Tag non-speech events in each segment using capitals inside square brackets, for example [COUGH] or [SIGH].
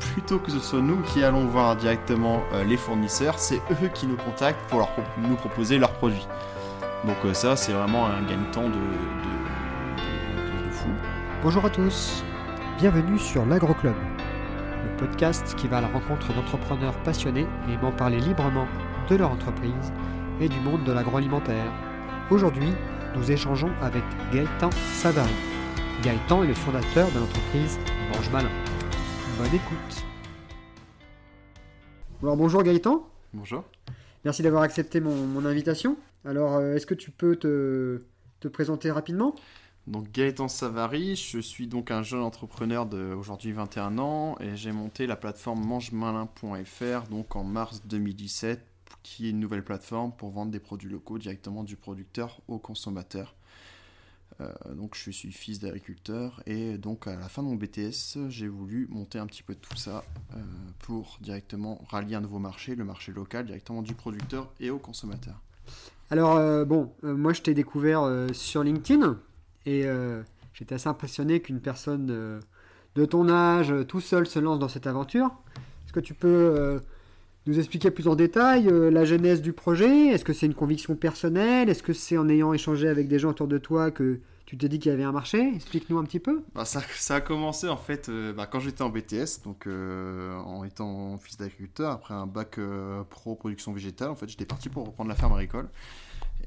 plutôt que ce soit nous qui allons voir directement euh, les fournisseurs, c'est eux qui nous contactent pour nous proposer leurs produits. Donc euh, ça, c'est vraiment un gain-temps de, de, fou. Bonjour à tous, bienvenue sur l'AgroClub, le podcast qui va à la rencontre d'entrepreneurs passionnés et aimant parler librement de leur entreprise et du monde de l'agroalimentaire. Aujourd'hui, nous échangeons avec Gaëtan Savary. Gaëtan est le fondateur de l'entreprise Mange Malin. Bonne écoute. Alors bonjour Gaëtan. Bonjour. Merci d'avoir accepté mon, invitation. Alors euh, est-ce que tu peux te, présenter rapidement? Donc Gaëtan Savary, je suis donc un jeune entrepreneur de aujourd'hui 21 ans et j'ai monté la plateforme mangemalin.fr donc en mars 2017 qui est une nouvelle plateforme pour vendre des produits locaux directement du producteur au consommateur. Euh, donc je suis fils d'agriculteur et donc à la fin de mon BTS, j'ai voulu monter un petit peu tout ça euh, pour directement rallier un nouveau marché, le marché local, directement du producteur et au consommateur. Alors euh, bon, moi je t'ai découvert sur LinkedIn et j'étais assez impressionné qu'une personne de ton âge, tout seul, se lance dans cette aventure. Est-ce que tu peux nous expliquer plus en détail la genèse du projet? Est-ce que c'est une conviction personnelle? Est-ce que c'est en ayant échangé avec des gens autour de toi que tu t'es dit qu'il y avait un marché? Explique-nous un petit peu. Bah, ça, ça, a commencé en fait euh, bah, quand j'étais en BTS, donc euh, en étant fils d'agriculteur, après un bac euh, pro production végétale, en fait j'étais parti pour reprendre la ferme agricole.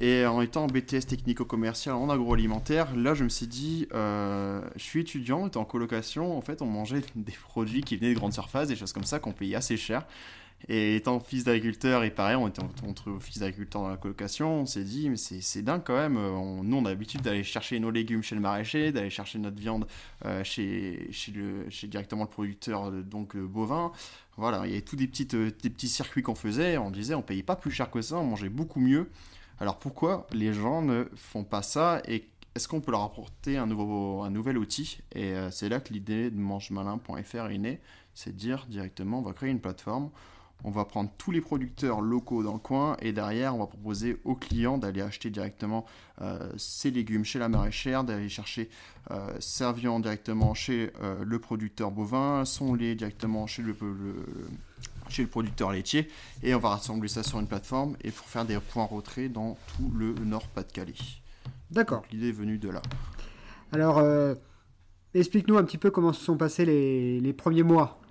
Et en étant en BTS technico-commercial en agroalimentaire, là je me suis dit, je suis étudiant, j'étais en colocation, en fait on mangeait [LAUGHS] des produits qui venaient des grandes surfaces, des choses comme ça qu'on payait assez cher. Et étant fils d'agriculteur, et pareil, on était entre fils d'agriculteur dans la colocation, on s'est dit, mais c'est dingue quand même. On, nous, on a l'habitude d'aller chercher nos légumes chez le maraîcher, d'aller chercher notre viande euh, chez, chez, le, chez directement le producteur euh, donc euh, bovin. Voilà, il y avait tous des, petites, des petits circuits qu'on faisait. On disait, on payait pas plus cher que ça, on mangeait beaucoup mieux. Alors pourquoi les gens ne font pas ça et est-ce qu'on peut leur apporter un, nouveau, un nouvel outil? Et c'est là que l'idée de mangemalin.fr est née. C'est dire directement, on va créer une plateforme on va prendre tous les producteurs locaux dans le coin et derrière, on va proposer aux clients d'aller acheter directement euh, ses légumes chez la maraîchère, d'aller chercher euh, sa viande directement chez euh, le producteur bovin, son lait directement chez le, chez le producteur laitier et on va rassembler ça sur une plateforme et pour faire des points retrait dans tout le Nord-Pas-de-Calais. D'accord. L'idée est venue de là. Alors, explique-nous un petit peu comment se sont passés les premiers mois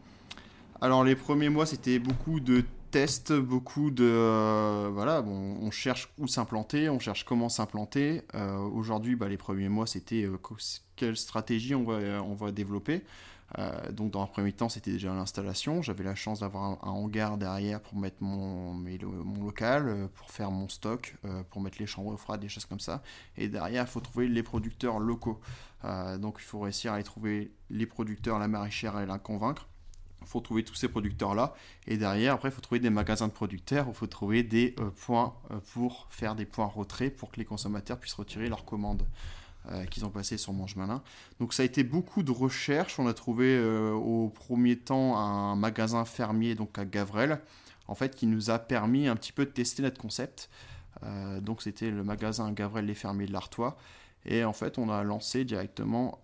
alors les premiers mois, c'était beaucoup de tests, beaucoup de... Euh, voilà, bon, on cherche où s'implanter, on cherche comment s'implanter. Euh, aujourd'hui, bah, les premiers mois, c'était euh, quelle stratégie on va, on va développer. donc dans un premier temps, c'était déjà l'installation. J'avais la chance d'avoir un, hangar derrière pour mettre mon, local, pour faire mon stock, pour mettre les chambres froides, des choses comme ça. Et derrière, il faut trouver les producteurs locaux. donc il faut réussir à aller trouver les producteurs, la maraîchère et la convaincre. Il faut trouver tous ces producteurs-là. Et derrière, après, il faut trouver des magasins de producteurs, il faut trouver des euh, points euh, pour faire des points retrait pour que les consommateurs puissent retirer leurs commandes euh, qu'ils ont passées sur Mange Malin. Donc ça a été beaucoup de recherches. On a trouvé au premier temps un magasin fermier donc à Gavrel, en fait, qui nous a permis un petit peu de tester notre concept. donc c'était le magasin Gavrel les fermiers de l'Artois. Et en fait, on a lancé directement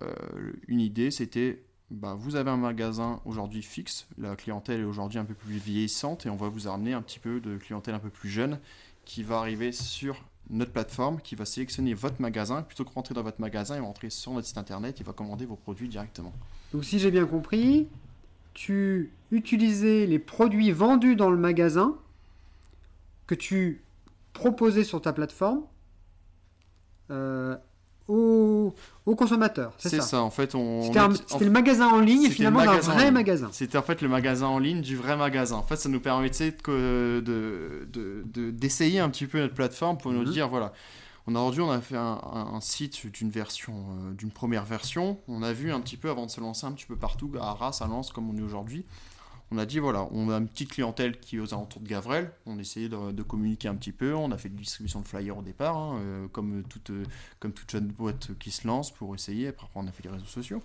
une idée, c'était bah, vous avez un magasin aujourd'hui fixe, la clientèle est aujourd'hui un peu plus vieillissante et on va vous amener un petit peu de clientèle un peu plus jeune qui va arriver sur notre plateforme, qui va sélectionner votre magasin, plutôt que rentrer dans votre magasin, il va rentrer sur notre site internet, il va commander vos produits directement. Donc si j'ai bien compris, tu utilisais les produits vendus dans le magasin que tu proposais sur ta plateforme euh, aux, consommateurs. C'est ça. en fait. C'était le magasin en ligne, finalement, un vrai magasin. C'était en fait le magasin en ligne du vrai magasin. En fait, ça nous permettait d'essayer de, de, un petit peu notre plateforme pour nous mhm. dire voilà. Aujourd'hui, on a fait un, site d'une version, euh, d'une première version. On a vu un petit peu avant de se lancer un petit peu partout, à Arras, à Lens, comme on est aujourd'hui on a dit voilà, on a une petite clientèle qui est aux alentours de Gavrel. On a essayé de, communiquer un petit peu. On a fait de distribution de flyers au départ, hein, euh, comme, toute, euh, comme toute jeune boîte qui se lance pour essayer. Après, on a fait les réseaux sociaux.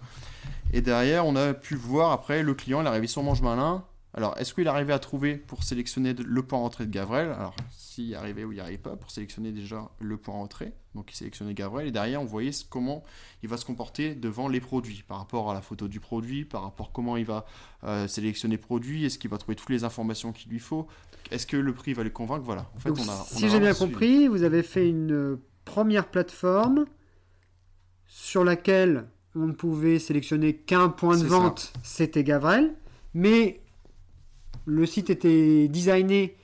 Et derrière, on a pu voir après le client, il arrivé sur Mange Malin. Alors, est-ce qu'il arrivait à trouver pour sélectionner le point entrée de Gavrel? Alors, s'il y arrivait ou il n'y arrivait pas, pour sélectionner déjà le point entrée, donc il sélectionnait Gavrel, et derrière, on voyait comment il va se comporter devant les produits, par rapport à la photo du produit, par rapport à comment il va euh, sélectionner le produit, est-ce qu'il va trouver toutes les informations qu'il lui faut, est-ce que le prix va le convaincre? Voilà. En fait, on a, si j'ai bien compris, vous avez fait une première plateforme sur laquelle on ne pouvait sélectionner qu'un point de vente, c'était Gavrel, mais le site était designé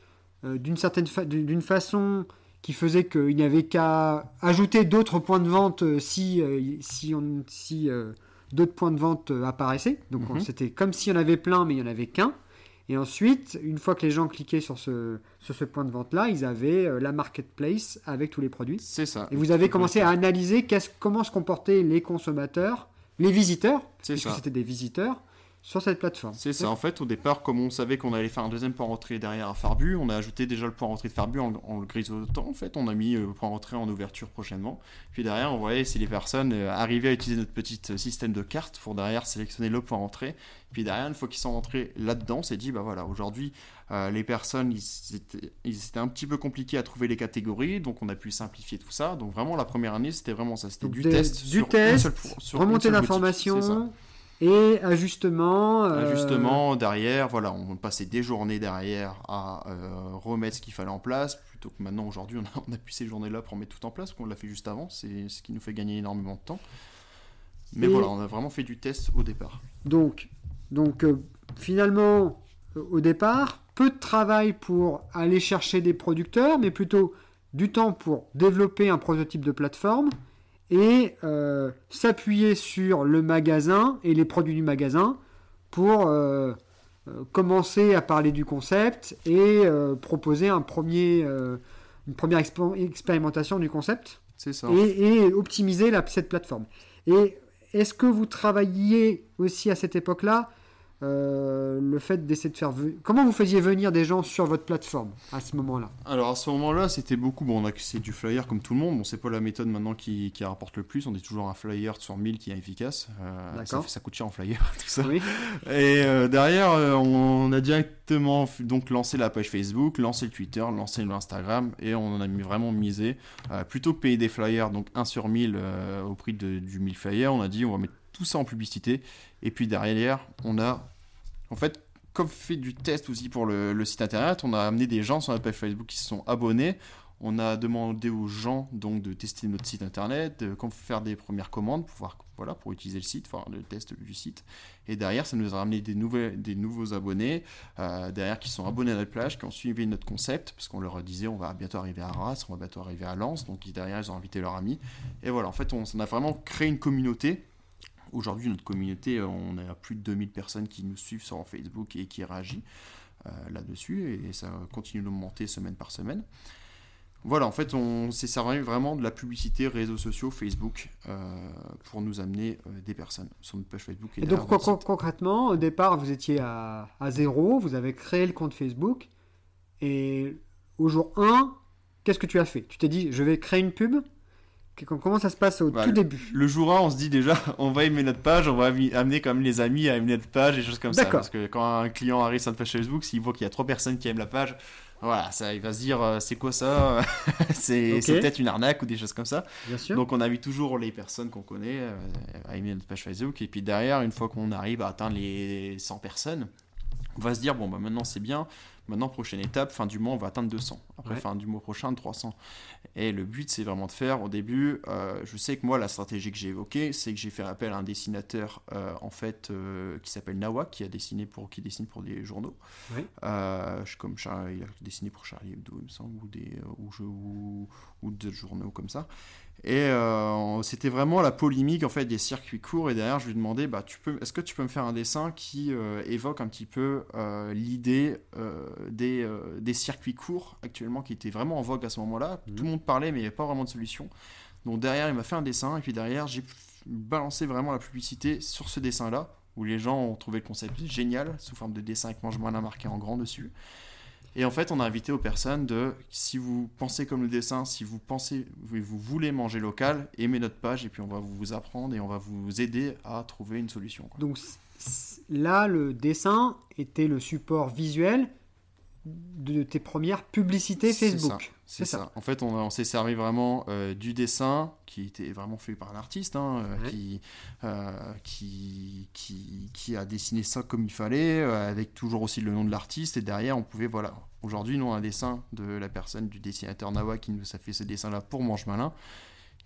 euh, d'une certaine d'une façon qui faisait qu'il n'y avait qu'à ajouter d'autres points de vente euh, si, euh, si, on, si d'autres points de vente apparaissaient. Donc mhm. c'était comme s'il y en avait plein, mais il n'y en avait qu'un. Et ensuite, une fois que les gens cliquaient sur ce, sur ce point de vente-là, ils avaient la marketplace avec tous les produits. C'est ça. Et vous avez commencé à analyser comment se comportaient les consommateurs, les visiteurs, puisque c'était des visiteurs, sur cette plateforme. C'est ça, en fait, au départ, comme on savait qu'on allait faire un deuxième point rentrée derrière à Farbu, on a ajouté déjà le point rentrée de Farbu en, en le grisotant, en fait, on a mis le point rentrée en ouverture prochainement. Puis derrière, on voyait si les personnes euh, arrivaient à utiliser notre petit euh, système de cartes pour derrière sélectionner le point rentrée. Puis derrière, une fois qu'ils sont rentrés là-dedans, on s'est dit, bah voilà, aujourd'hui, euh, les personnes, ils étaient, ils étaient, un petit peu compliqués à trouver les catégories, donc on a pu simplifier tout ça. Donc vraiment, la première année, c'était vraiment ça, c'était du test, du test, sur remonter l'information et ajustement. Euh, ajustement derrière, voilà, on passait des journées derrière à euh, remettre ce qu'il fallait en place, plutôt que maintenant, aujourd'hui, on a, on a pu ces journées-là pour mettre tout en place, qu'on l'a fait juste avant, c'est ce qui nous fait gagner énormément de temps. Mais voilà, on a vraiment fait du test au départ. Donc, donc euh, finalement, au départ, peu de travail pour aller chercher des producteurs, mais plutôt du temps pour développer un prototype de plateforme et euh, s'appuyer sur le magasin et les produits du magasin pour euh, euh, commencer à parler du concept et proposer un premier, une première expérimentation du concept. C'est ça. Et, optimiser la, cette plateforme. Et est-ce que vous travailliez aussi à cette époque-là euh, le fait d'essayer de faire. Comment vous faisiez venir des gens sur votre plateforme à ce moment-là? Alors à ce moment-là, c'était beaucoup. Bon, on a c'est du flyer comme tout le monde. Bon, c'est pas la méthode maintenant qui, qui, rapporte le plus. On est toujours un flyer sur 1000 qui est efficace. Euh, ça, ça, coûte cher en flyer, [LAUGHS] tout ça. Oui. Et euh, derrière, on a directement donc lancé la page Facebook, lancé le Twitter, lancé l'Instagram et on en a mis vraiment misé. plutôt payer des flyers, donc 1 sur 1000 au prix de, du 1000 flyers, on a dit on va mettre tout ça en publicité. Et puis derrière, on a, en fait, comme fait du test aussi pour le, site internet, on a amené des gens sur notre page Facebook qui se sont abonnés. On a demandé aux gens donc de tester notre site internet, de faire des premières commandes pour voilà, pour utiliser le site, faire le test du site. Et derrière, ça nous a ramené des, des nouveaux abonnés, euh, derrière qui sont abonnés à notre plage, qui ont suivi notre concept, parce qu'on leur disait on va bientôt arriver à Arras, on va bientôt arriver à Lens, donc derrière ils ont invité leurs amis. Et voilà, en fait, on, on a vraiment créé une communauté Aujourd'hui, notre communauté, on a plus de 2000 personnes qui nous suivent sur Facebook et qui réagissent euh, là-dessus, et ça continue d'augmenter semaine par semaine. Voilà, en fait, on s'est servi vraiment de la publicité réseaux sociaux, Facebook, euh, pour nous amener euh, des personnes sur notre page Facebook. Et, donc, concrètement, au départ, vous étiez à, à, zéro, vous avez créé le compte Facebook, et au jour 1, qu'est-ce que tu as fait? Tu t'es dit, je vais créer une pub? Comment ça se passe au bah, tout début? Le jour 1, on se dit déjà, [LAUGHS] on va aimer notre page, on va amener comme les amis à aimer notre page et choses comme ça. Parce que quand un client arrive sur notre page Facebook, s'il voit qu'il y a trois personnes qui aiment la page, voilà, ça, il va se dire, euh, c'est quoi ça [LAUGHS] C'est peut-être une arnaque ou des choses comme ça. Bien sûr. Donc on invite toujours les personnes qu'on connaît euh, à aimer notre page Facebook. Et puis derrière, une fois qu'on arrive à atteindre les 100 personnes, on va se dire, bon, bah maintenant c'est bien, Maintenant, prochaine étape, fin du mois, on va atteindre 200. Après, fin du mois prochain, 300. Et le but, c'est vraiment de faire, au début, euh, je sais que moi, la stratégie que j'ai évoquée, c'est que j'ai fait appel à un dessinateur, euh, en fait, euh, qui s'appelle Nawak, qui a dessiné pour, qui dessine pour des journaux. Je, comme il a dessiné pour Charlie Hebdo, il me semble, ou, des, ou, ou, ou d'autres journaux comme ça. Et euh, c'était vraiment la polémique en fait des circuits courts. Et derrière, je lui demandais, bah, tu peux, est-ce que tu peux me faire un dessin qui euh, évoque un petit peu euh, l'idée des, des, circuits courts actuellement qui était vraiment en vogue à ce moment-là. Mhm. Tout le monde parlait, mais il n'y avait pas vraiment de solution. Donc derrière, il m'a fait un dessin. Et puis derrière, j'ai balancé vraiment la publicité sur ce dessin-là, où les gens ont trouvé le concept génial, sous forme de dessin avec mange à marqué en grand dessus. Et en fait, on a invité aux personnes de, si vous pensez comme le dessin, si vous pensez, vous voulez manger local, aimez notre page et puis on va vous apprendre et on va vous aider à trouver une solution. Donc, là, le dessin était le support visuel de tes premières publicités Facebook. C'est ça. En fait, on, s'est servi vraiment euh, du dessin qui était vraiment fait par l'artiste, hein, euh, qui, euh, qui, qui, qui, a dessiné ça comme il fallait, avec toujours aussi le nom de l'artiste. Et derrière, on pouvait, voilà, aujourd'hui, nous, un dessin de la personne, du dessinateur Nawa qui nous a fait ce dessin-là pour Mange Malin,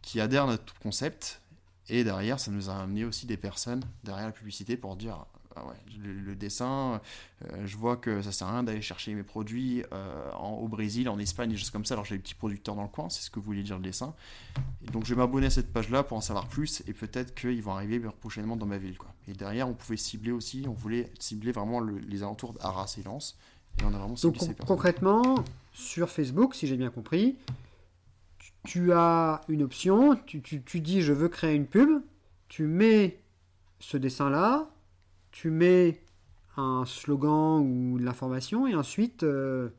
qui adhère à notre concept. Et derrière, ça nous a amené aussi des personnes derrière la publicité pour dire ah le, dessin, euh, je vois que ça sert à rien d'aller chercher mes produits euh, au Brésil, en Espagne, des choses comme ça. Alors j'ai des petits producteurs dans le coin, c'est ce que voulait dire le dessin. Et donc je vais m'abonner à cette page-là pour en savoir plus et peut-être qu'ils vont arriver prochainement dans ma ville. Quoi. Et derrière, on pouvait cibler aussi, on voulait cibler vraiment les alentours d'Arras et Lens. Et on a vraiment ciblé donc, concrètement, sur Facebook, si j'ai bien compris, tu, as une option, tu, tu dis je veux créer une pub, tu mets ce dessin-là, tu mets un slogan ou de l'information et ensuite, euh,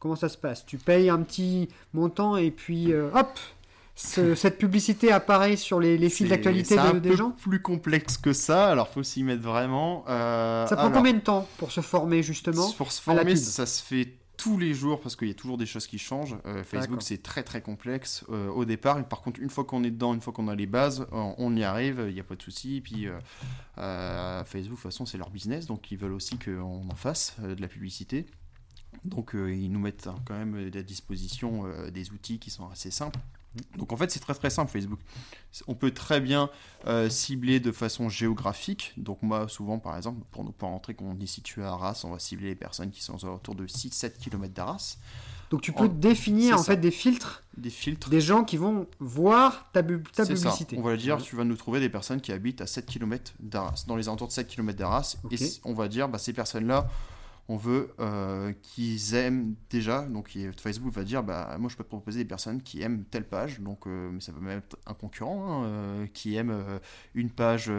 comment ça se passe? Tu payes un petit montant et puis euh, hop [LAUGHS] cette publicité apparaît sur les, les fils d'actualité de, des gens? C'est un peu plus complexe que ça, alors faut s'y mettre vraiment. Euh, ça prend combien de temps pour se former justement Pour se former, ça se fait tous les jours parce qu'il y a toujours des choses qui changent. Euh, Facebook, c'est très très complexe euh, au départ. Par contre, une fois qu'on est dedans, une fois qu'on a les bases, on, y arrive, il n'y a pas de souci. Puis euh, Facebook, de toute façon, c'est leur business, donc ils veulent aussi qu'on en fasse de la publicité. Donc ils nous mettent hein, quand même à disposition des outils qui sont assez simples. Donc en fait, c'est très très simple Facebook. On peut très bien euh, cibler de façon géographique. Donc moi, souvent, par exemple, pour ne pas rentrer qu'on est situé à Arras, on va cibler les personnes qui sont autour de 6-7 km d'Arras. Donc tu peux définir en fait des filtres, des filtres, des gens qui vont voir ta, ta publicité. On va dire, tu vas nous trouver des personnes qui habitent à 7 km d'Arras, dans les alentours de 7 km d'Arras, et on va dire, bah, ces personnes-là on veut euh, qu'ils aiment déjà. Donc Facebook va dire bah moi je peux te proposer des personnes qui aiment telle page, donc euh, mais ça peut même être un concurrent hein, euh, qui aime une page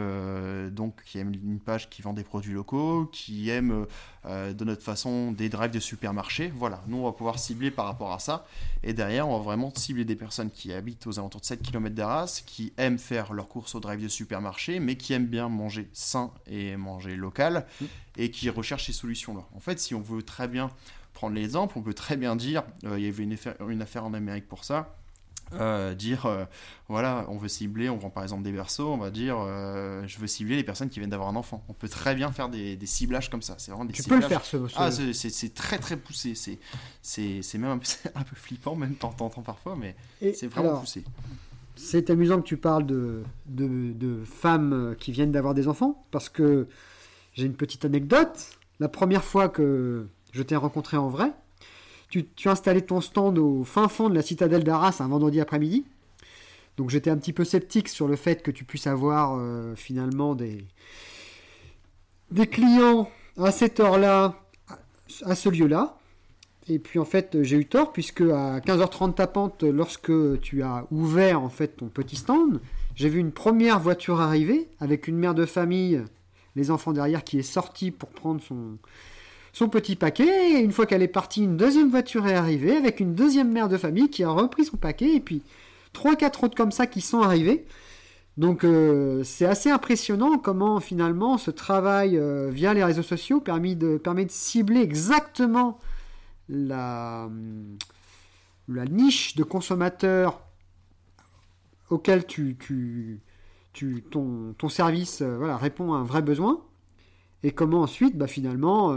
donc qui aime une page qui vend des produits locaux, qui aime de notre façon des drives de supermarché. Voilà, nous on va pouvoir cibler par rapport à ça. Et derrière on va vraiment cibler des personnes qui habitent aux alentours de 7 km d'Arras, qui aiment faire leurs courses au drive de supermarché, mais qui aiment bien manger sain et manger local. Mmh et qui recherche ces solutions-là. En fait, si on veut très bien prendre l'exemple, on peut très bien dire, euh, il y avait une affaire, une affaire, en Amérique pour ça, euh, dire, euh, voilà, on veut cibler, on vend par exemple des berceaux, on va dire, je veux cibler les personnes qui viennent d'avoir un enfant. On peut très bien faire des, ciblages comme ça. C'est vraiment des tu peux le faire, ce, Ah, c'est très très poussé. C'est même un peu, [LAUGHS] un peu, flippant, même temps parfois, mais c'est vraiment poussé. C'est amusant que tu parles de, de, de femmes qui viennent d'avoir des enfants, parce que j'ai une petite anecdote. La première fois que je t'ai rencontré en vrai, tu, as installé ton stand au fin fond de la citadelle d'Arras un vendredi après-midi. Donc j'étais un petit peu sceptique sur le fait que tu puisses avoir euh, finalement des, des clients à cette heure-là, à ce lieu-là. Et puis en fait, j'ai eu tort puisque à 15h30 tapante, lorsque tu as ouvert en fait ton petit stand, j'ai vu une première voiture arriver avec une mère de famille les enfants derrière qui est sorti pour prendre son, son petit paquet. Et une fois qu'elle est partie, une deuxième voiture est arrivée avec une deuxième mère de famille qui a repris son paquet. Et puis trois, quatre autres comme ça qui sont arrivés. Donc euh, c'est assez impressionnant comment finalement ce travail euh, via les réseaux sociaux permet de, cibler exactement la, la niche de consommateurs auquel tu, tu, ton, service euh, voilà, répond à un vrai besoin, et comment ensuite, bah, finalement,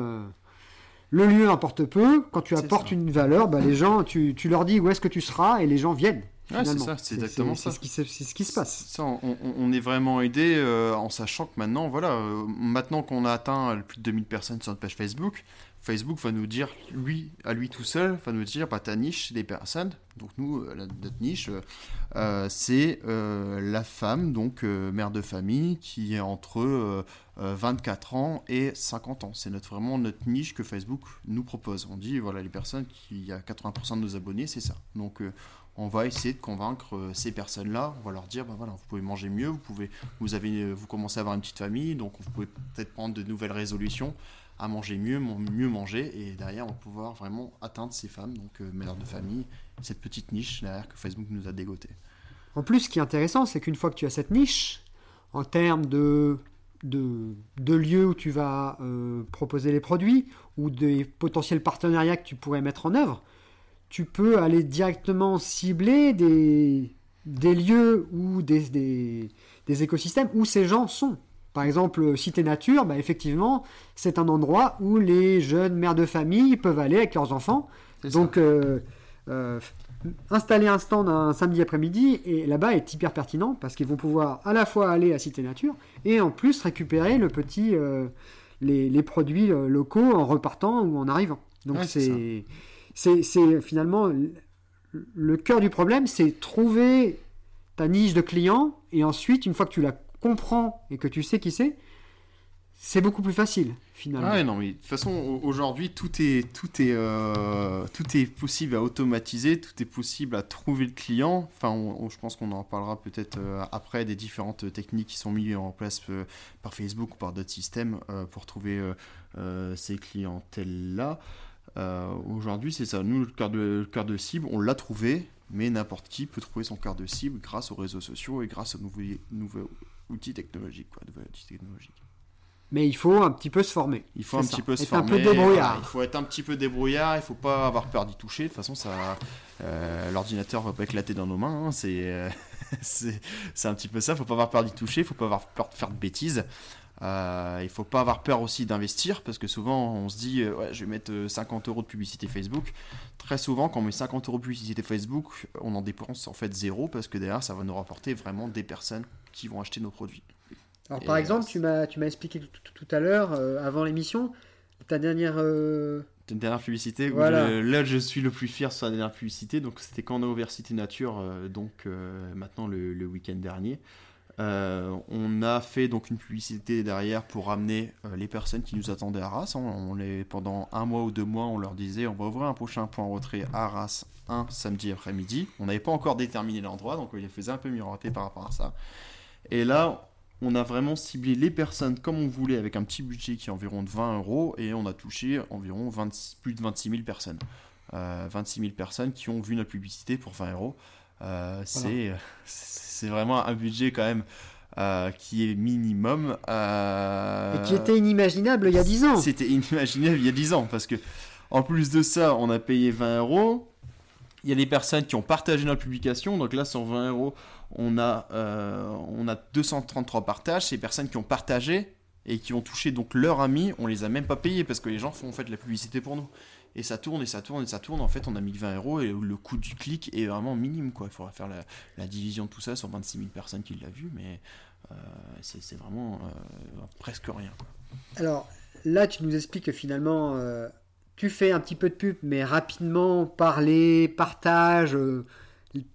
le lieu importe peu. Quand tu apportes une valeur, bah, les gens, tu, tu, leur dis où est-ce que tu seras, et les gens viennent. c'est ça, c'est exactement ça. C'est ce, ce, qui se passe. Ça, on, on, est vraiment aidé euh, en sachant que maintenant, voilà, maintenant qu'on a atteint plus de 2000 personnes sur notre page Facebook, Facebook va nous dire, lui, à lui tout seul, va nous dire, bah, ta niche, c'est des personnes. Donc nous, euh, notre niche, euh, c'est euh, la femme, donc mère de famille, qui est entre 24 ans et 50 ans. C'est notre, vraiment notre niche que Facebook nous propose. On dit, voilà, les personnes qui, a 80% de nos abonnés, c'est ça. Donc on va essayer de convaincre ces personnes-là. On va leur dire, bah voilà, vous pouvez manger mieux, vous pouvez, vous avez, vous commencez à avoir une petite famille, donc vous pouvez peut-être prendre de nouvelles résolutions à manger mieux, mieux manger, et derrière on va pouvoir vraiment atteindre ces femmes, donc euh, mères de famille, cette petite niche derrière que Facebook nous a dégoté. En plus, ce qui est intéressant, c'est qu'une fois que tu as cette niche, en termes de de, de lieux où tu vas euh, proposer les produits ou des potentiels partenariats que tu pourrais mettre en œuvre, tu peux aller directement cibler des, des lieux ou des, des, des écosystèmes où ces gens sont. Par exemple, Cité Nature, bah, effectivement, c'est un endroit où les jeunes mères de famille peuvent aller avec leurs enfants. Donc, euh, euh, installer un stand un samedi après-midi, et là-bas est hyper pertinent parce qu'ils vont pouvoir à la fois aller à Cité Nature et en plus récupérer le petit, euh, les, les produits euh, locaux en repartant ou en arrivant. Donc, Ouais, c'est c'est finalement le- cœur du problème, c'est trouver ta niche de clients et ensuite, une fois que tu la comprends et que tu sais qui c'est, c'est beaucoup plus facile finalement. Ouais, non, mais de toute façon, au- aujourd'hui, tout est, tout, est, euh, tout est possible à automatiser, tout est possible à trouver le client. Enfin, je pense qu'on en parlera peut-être euh, après des différentes techniques qui sont mises en place euh, par Facebook ou par d'autres systèmes pour trouver ces clientèles-là. Euh, aujourd'hui, c'est ça. Nous, le cœur de, de cible, on l'a trouvé, mais n'importe qui peut trouver son cœur de cible grâce aux réseaux sociaux et grâce aux nouveaux, nouveaux outils technologiques. Quoi, nouveaux outils technologiques. Mais il faut un petit peu se former. Il faut un ça. petit peu se Être former. un peu débrouillard. il faut être un petit peu débrouillard. Il faut pas avoir peur d'y toucher. De toute façon, ça, euh, l'ordinateur va pas éclater dans nos mains. hein, C'est, euh, [LAUGHS] c'est, c'est un petit peu ça. Il faut pas avoir peur d'y toucher. Il faut pas avoir peur de faire de bêtises. Euh, il faut pas avoir peur aussi d'investir parce que souvent on se dit euh, ouais je vais mettre euh, 50 euros de publicité Facebook. Très souvent quand on met 50 euros de publicité Facebook, on en dépense en fait zéro parce que derrière ça va nous rapporter vraiment des personnes qui vont acheter nos produits. Alors, Et, par euh, exemple, tu m'as tu m'as expliqué tout, tout- tout à l'heure, euh, avant l'émission, ta dernière. euh, Une dernière publicité où Voilà. je- là je suis le plus fier sur la dernière publicité donc c'était quand on a ouvert Cité Nature euh, donc euh, maintenant le, le week-end dernier Euh, on a fait donc une publicité derrière pour ramener euh, les personnes qui nous attendaient à Arras hein. pendant un mois ou deux mois on leur disait on va ouvrir un prochain point retrait à Arras un samedi après-midi on n'avait pas encore déterminé l'endroit donc on les faisait un peu miroiter par rapport à ça et là on a vraiment ciblé les personnes comme on voulait avec un petit budget qui est environ de 20 euros et on a touché environ 26 plus de 26 000 personnes. Euh, 26 000 personnes qui ont vu notre publicité pour 20 euros. Euh, c'est, c'est vraiment un budget quand même euh, qui est minimum. euh, Et qui était inimaginable il y a 10 ans. C'était inimaginable il y a 10 ans parce que en plus de ça, on a payé 20 euros. Il y a des personnes qui ont partagé notre publication. Donc là, sur 20 euros, on a, euh, on a 233 partages. Ces personnes qui ont partagé et qui ont touché donc leur ami, on les a même pas payés parce que les gens font en fait la publicité pour nous. Et ça tourne et ça tourne et ça tourne. En fait, on a mis que 20 euros et le coût du clic est vraiment minime. Il faudra faire la, division de tout ça sur 26 000 personnes qui l'ont vu, mais euh, c'est, vraiment euh, presque rien. Alors là, tu nous expliques que finalement, euh, tu fais un petit peu de pub, mais rapidement, parler, partage,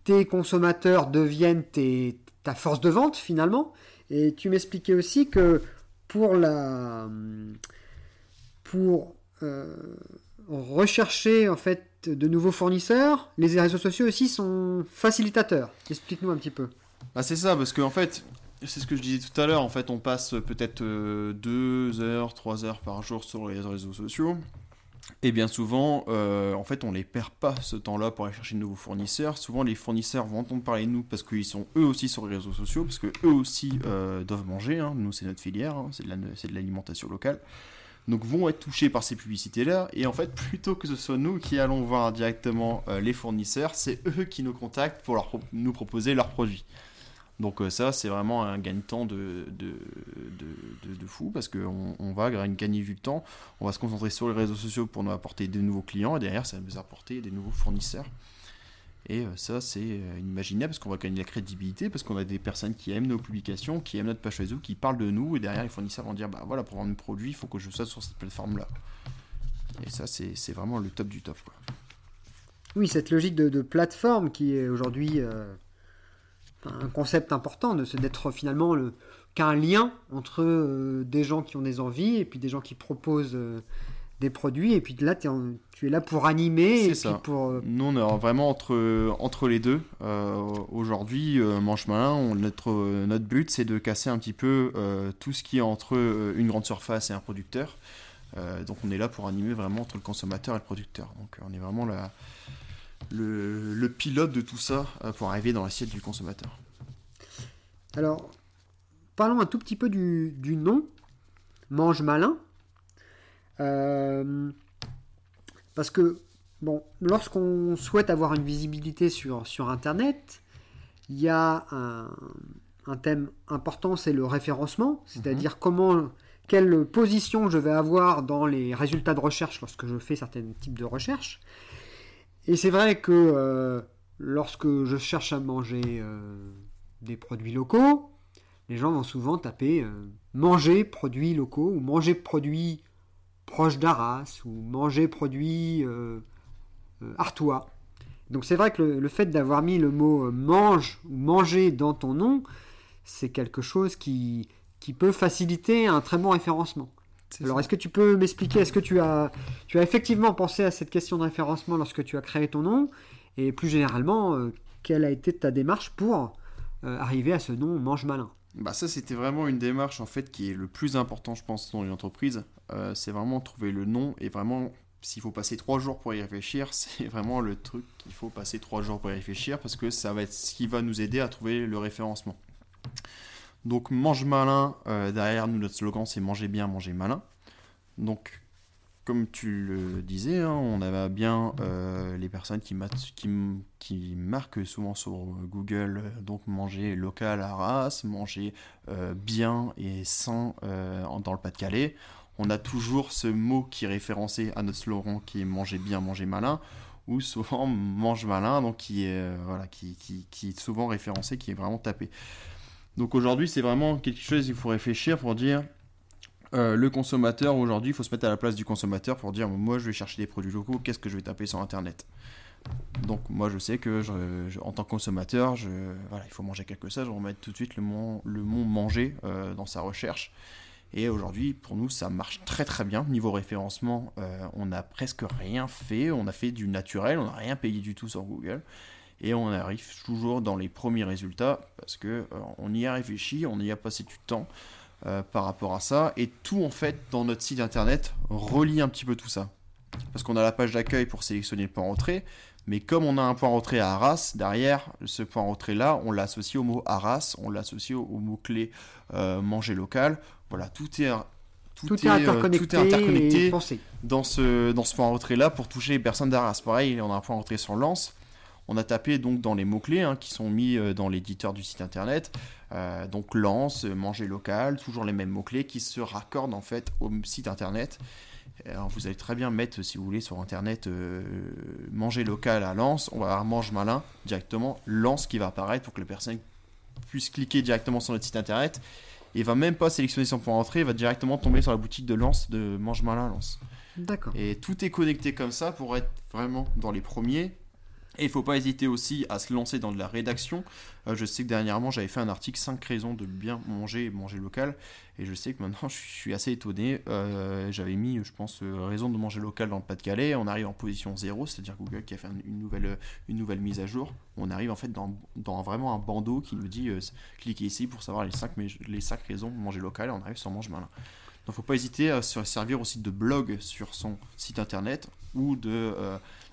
tes consommateurs deviennent ta force de vente finalement. Et tu m'expliquais aussi que pour la, pour rechercher en fait de nouveaux fournisseurs, les réseaux sociaux aussi sont facilitateurs. Explique-nous un petit peu. Bah c'est ça, parce qu'en fait, c'est ce que je disais tout à l'heure, en fait on passe peut-être 2 heures, 3 heures par jour sur les réseaux sociaux. Et bien souvent, euh, en fait, on les perd pas ce temps-là pour aller chercher de nouveaux fournisseurs. Souvent, les fournisseurs vont entendre parler de nous parce qu'ils sont eux aussi sur les réseaux sociaux, parce que eux aussi euh, doivent manger. hein. Nous, c'est notre filière, hein. c'est de l'alimentation locale. Donc, vont être touchés par ces publicités-là. Et en fait, plutôt que ce soit nous qui allons voir directement euh, les fournisseurs, c'est eux qui nous contactent pour nous proposer leurs produits. Donc euh, ça, c'est vraiment un gain de temps de- de fou parce qu'on on va gagner du temps, on va se concentrer sur les réseaux sociaux pour nous apporter de nouveaux clients et derrière, ça va nous apporter des nouveaux fournisseurs. Et euh, ça, c'est euh, inimaginable parce qu'on va gagner de la crédibilité, parce qu'on a des personnes qui aiment nos publications, qui aiment notre page Facebook, qui parlent de nous, et derrière, les fournisseurs vont dire Bah voilà, pour vendre mes produits, il faut que je sois sur cette plateforme-là. Et ça, c'est vraiment le top du top. Oui, cette logique de, plateforme qui est aujourd'hui euh, un concept important, d'être finalement le- qu'un lien entre des gens qui ont des envies et puis des gens qui proposent des produits. Et puis là, en- tu es là pour animer et ça. puis pour. euh, Nous, on est vraiment entre, entre les deux. Euh, Aujourd'hui, euh, Manche Malin, on- notre, notre but, c'est de casser un petit peu euh, tout ce qui est entre euh, une grande surface et un producteur. Euh, donc, on est là pour animer vraiment entre le consommateur et le producteur. Donc, on est vraiment la, le, le pilote de tout ça euh, pour arriver dans l'assiette du consommateur. Alors, parlons un tout petit peu du, du nom, mange malin. Euh, parce que, bon, lorsqu'on souhaite avoir une visibilité sur, sur Internet, il y a un, un thème important, c'est le référencement, c'est-à-dire comment, quelle position je vais avoir dans les résultats de recherche lorsque je fais certains types de recherches. Et c'est vrai que euh, lorsque je cherche à manger euh, des produits locaux, les gens vont souvent taper euh, manger produits locaux ou manger produits proches d'Arras ou manger produits artois. Donc c'est vrai que le, fait d'avoir mis le mot mange ou manger dans ton nom, c'est quelque chose qui, qui peut faciliter un très bon référencement. Alors, est-ce que tu peux m'expliquer, est-ce que tu as, tu as effectivement pensé à cette question de référencement lorsque tu as créé ton nom? Et plus généralement, euh, quelle a été ta démarche pour euh, arriver à ce nom Mange Malin? Bah ça c'était vraiment une démarche en fait qui est le plus important je pense dans une entreprise. Euh, c'est vraiment trouver le nom et vraiment s'il faut passer trois jours pour y réfléchir, [LAUGHS] c'est vraiment le truc qu'il faut passer trois jours pour y réfléchir parce que ça va être ce qui va nous aider à trouver le référencement. Donc mange malin, euh, derrière nous notre slogan c'est manger bien, manger malin. Donc comme tu le disais, hein, on avait bien euh, les personnes qui, marquent souvent sur Google, euh, donc manger local à Arras, manger bien et sain dans le Pas-de-Calais. On a toujours ce mot qui est référencé à notre slogan qui est manger bien, manger malin, ou souvent [LAUGHS] mange malin, donc qui est, voilà, qui, qui, est souvent référencé, qui est vraiment tapé. Donc aujourd'hui, c'est vraiment quelque chose, il faut réfléchir pour dire euh, le consommateur, aujourd'hui, il faut se mettre à la place du consommateur pour dire moi, je vais chercher des produits locaux, qu'est-ce que je vais taper sur Internet? Donc moi je sais que en tant que consommateur, il faut manger quelque chose, je vais remettre tout de suite le mot, manger euh, dans sa recherche. Et aujourd'hui, pour nous, ça marche très très bien. Niveau référencement, euh, on n'a presque rien fait. On a fait du naturel, on n'a rien payé du tout sur Google et on arrive toujours dans les premiers résultats parce que euh, on y a réfléchi, on y a passé du temps euh, par rapport à ça et tout en fait dans notre site internet relie un petit peu tout ça parce qu'on a la page d'accueil pour sélectionner le point entrée mais comme on a un point entrée à Arras, derrière ce point entrée là, on l'associe au mot Arras, on l'associe au, mot clé euh, manger local. Voilà, tout est tout, est, interconnecté, dans ce dans ce point entrée là pour toucher les personnes d'Arras. Pareil, on a un point entrée sur Lens on a tapé donc dans les mots-clés hein, qui sont mis euh, dans l'éditeur du site internet. Euh, donc lance, manger local, toujours les mêmes mots-clés qui se raccordent en fait au site internet. Alors vous allez très bien mettre, si vous voulez, sur internet euh, manger local à Lance, on va avoir mange malin directement, Lance qui va apparaître pour que les personnes puissent cliquer directement sur notre site internet et va même pas sélectionner son point d'entrée, va directement tomber sur la boutique de Lance de mange malin Lance. D'accord. Et tout est connecté comme ça pour être vraiment dans les premiers et il ne faut pas hésiter aussi à se lancer dans de la rédaction. Euh, je sais que dernièrement, j'avais fait un article 5 raisons de bien manger et manger local. Et je sais que maintenant, [LAUGHS] je suis assez étonné. Euh, j'avais mis, je pense, euh, raison de manger local dans le Pas-de-Calais. On arrive en position 0, c'est-à-dire Google qui a fait une nouvelle, mise à jour. On arrive en fait dans, dans vraiment un bandeau qui nous dit cliquez ici pour savoir les 5, les 5 raisons de manger local. Et on arrive sur Mange Malin. Donc, il ne faut pas hésiter à se servir aussi de blog sur son site internet ou de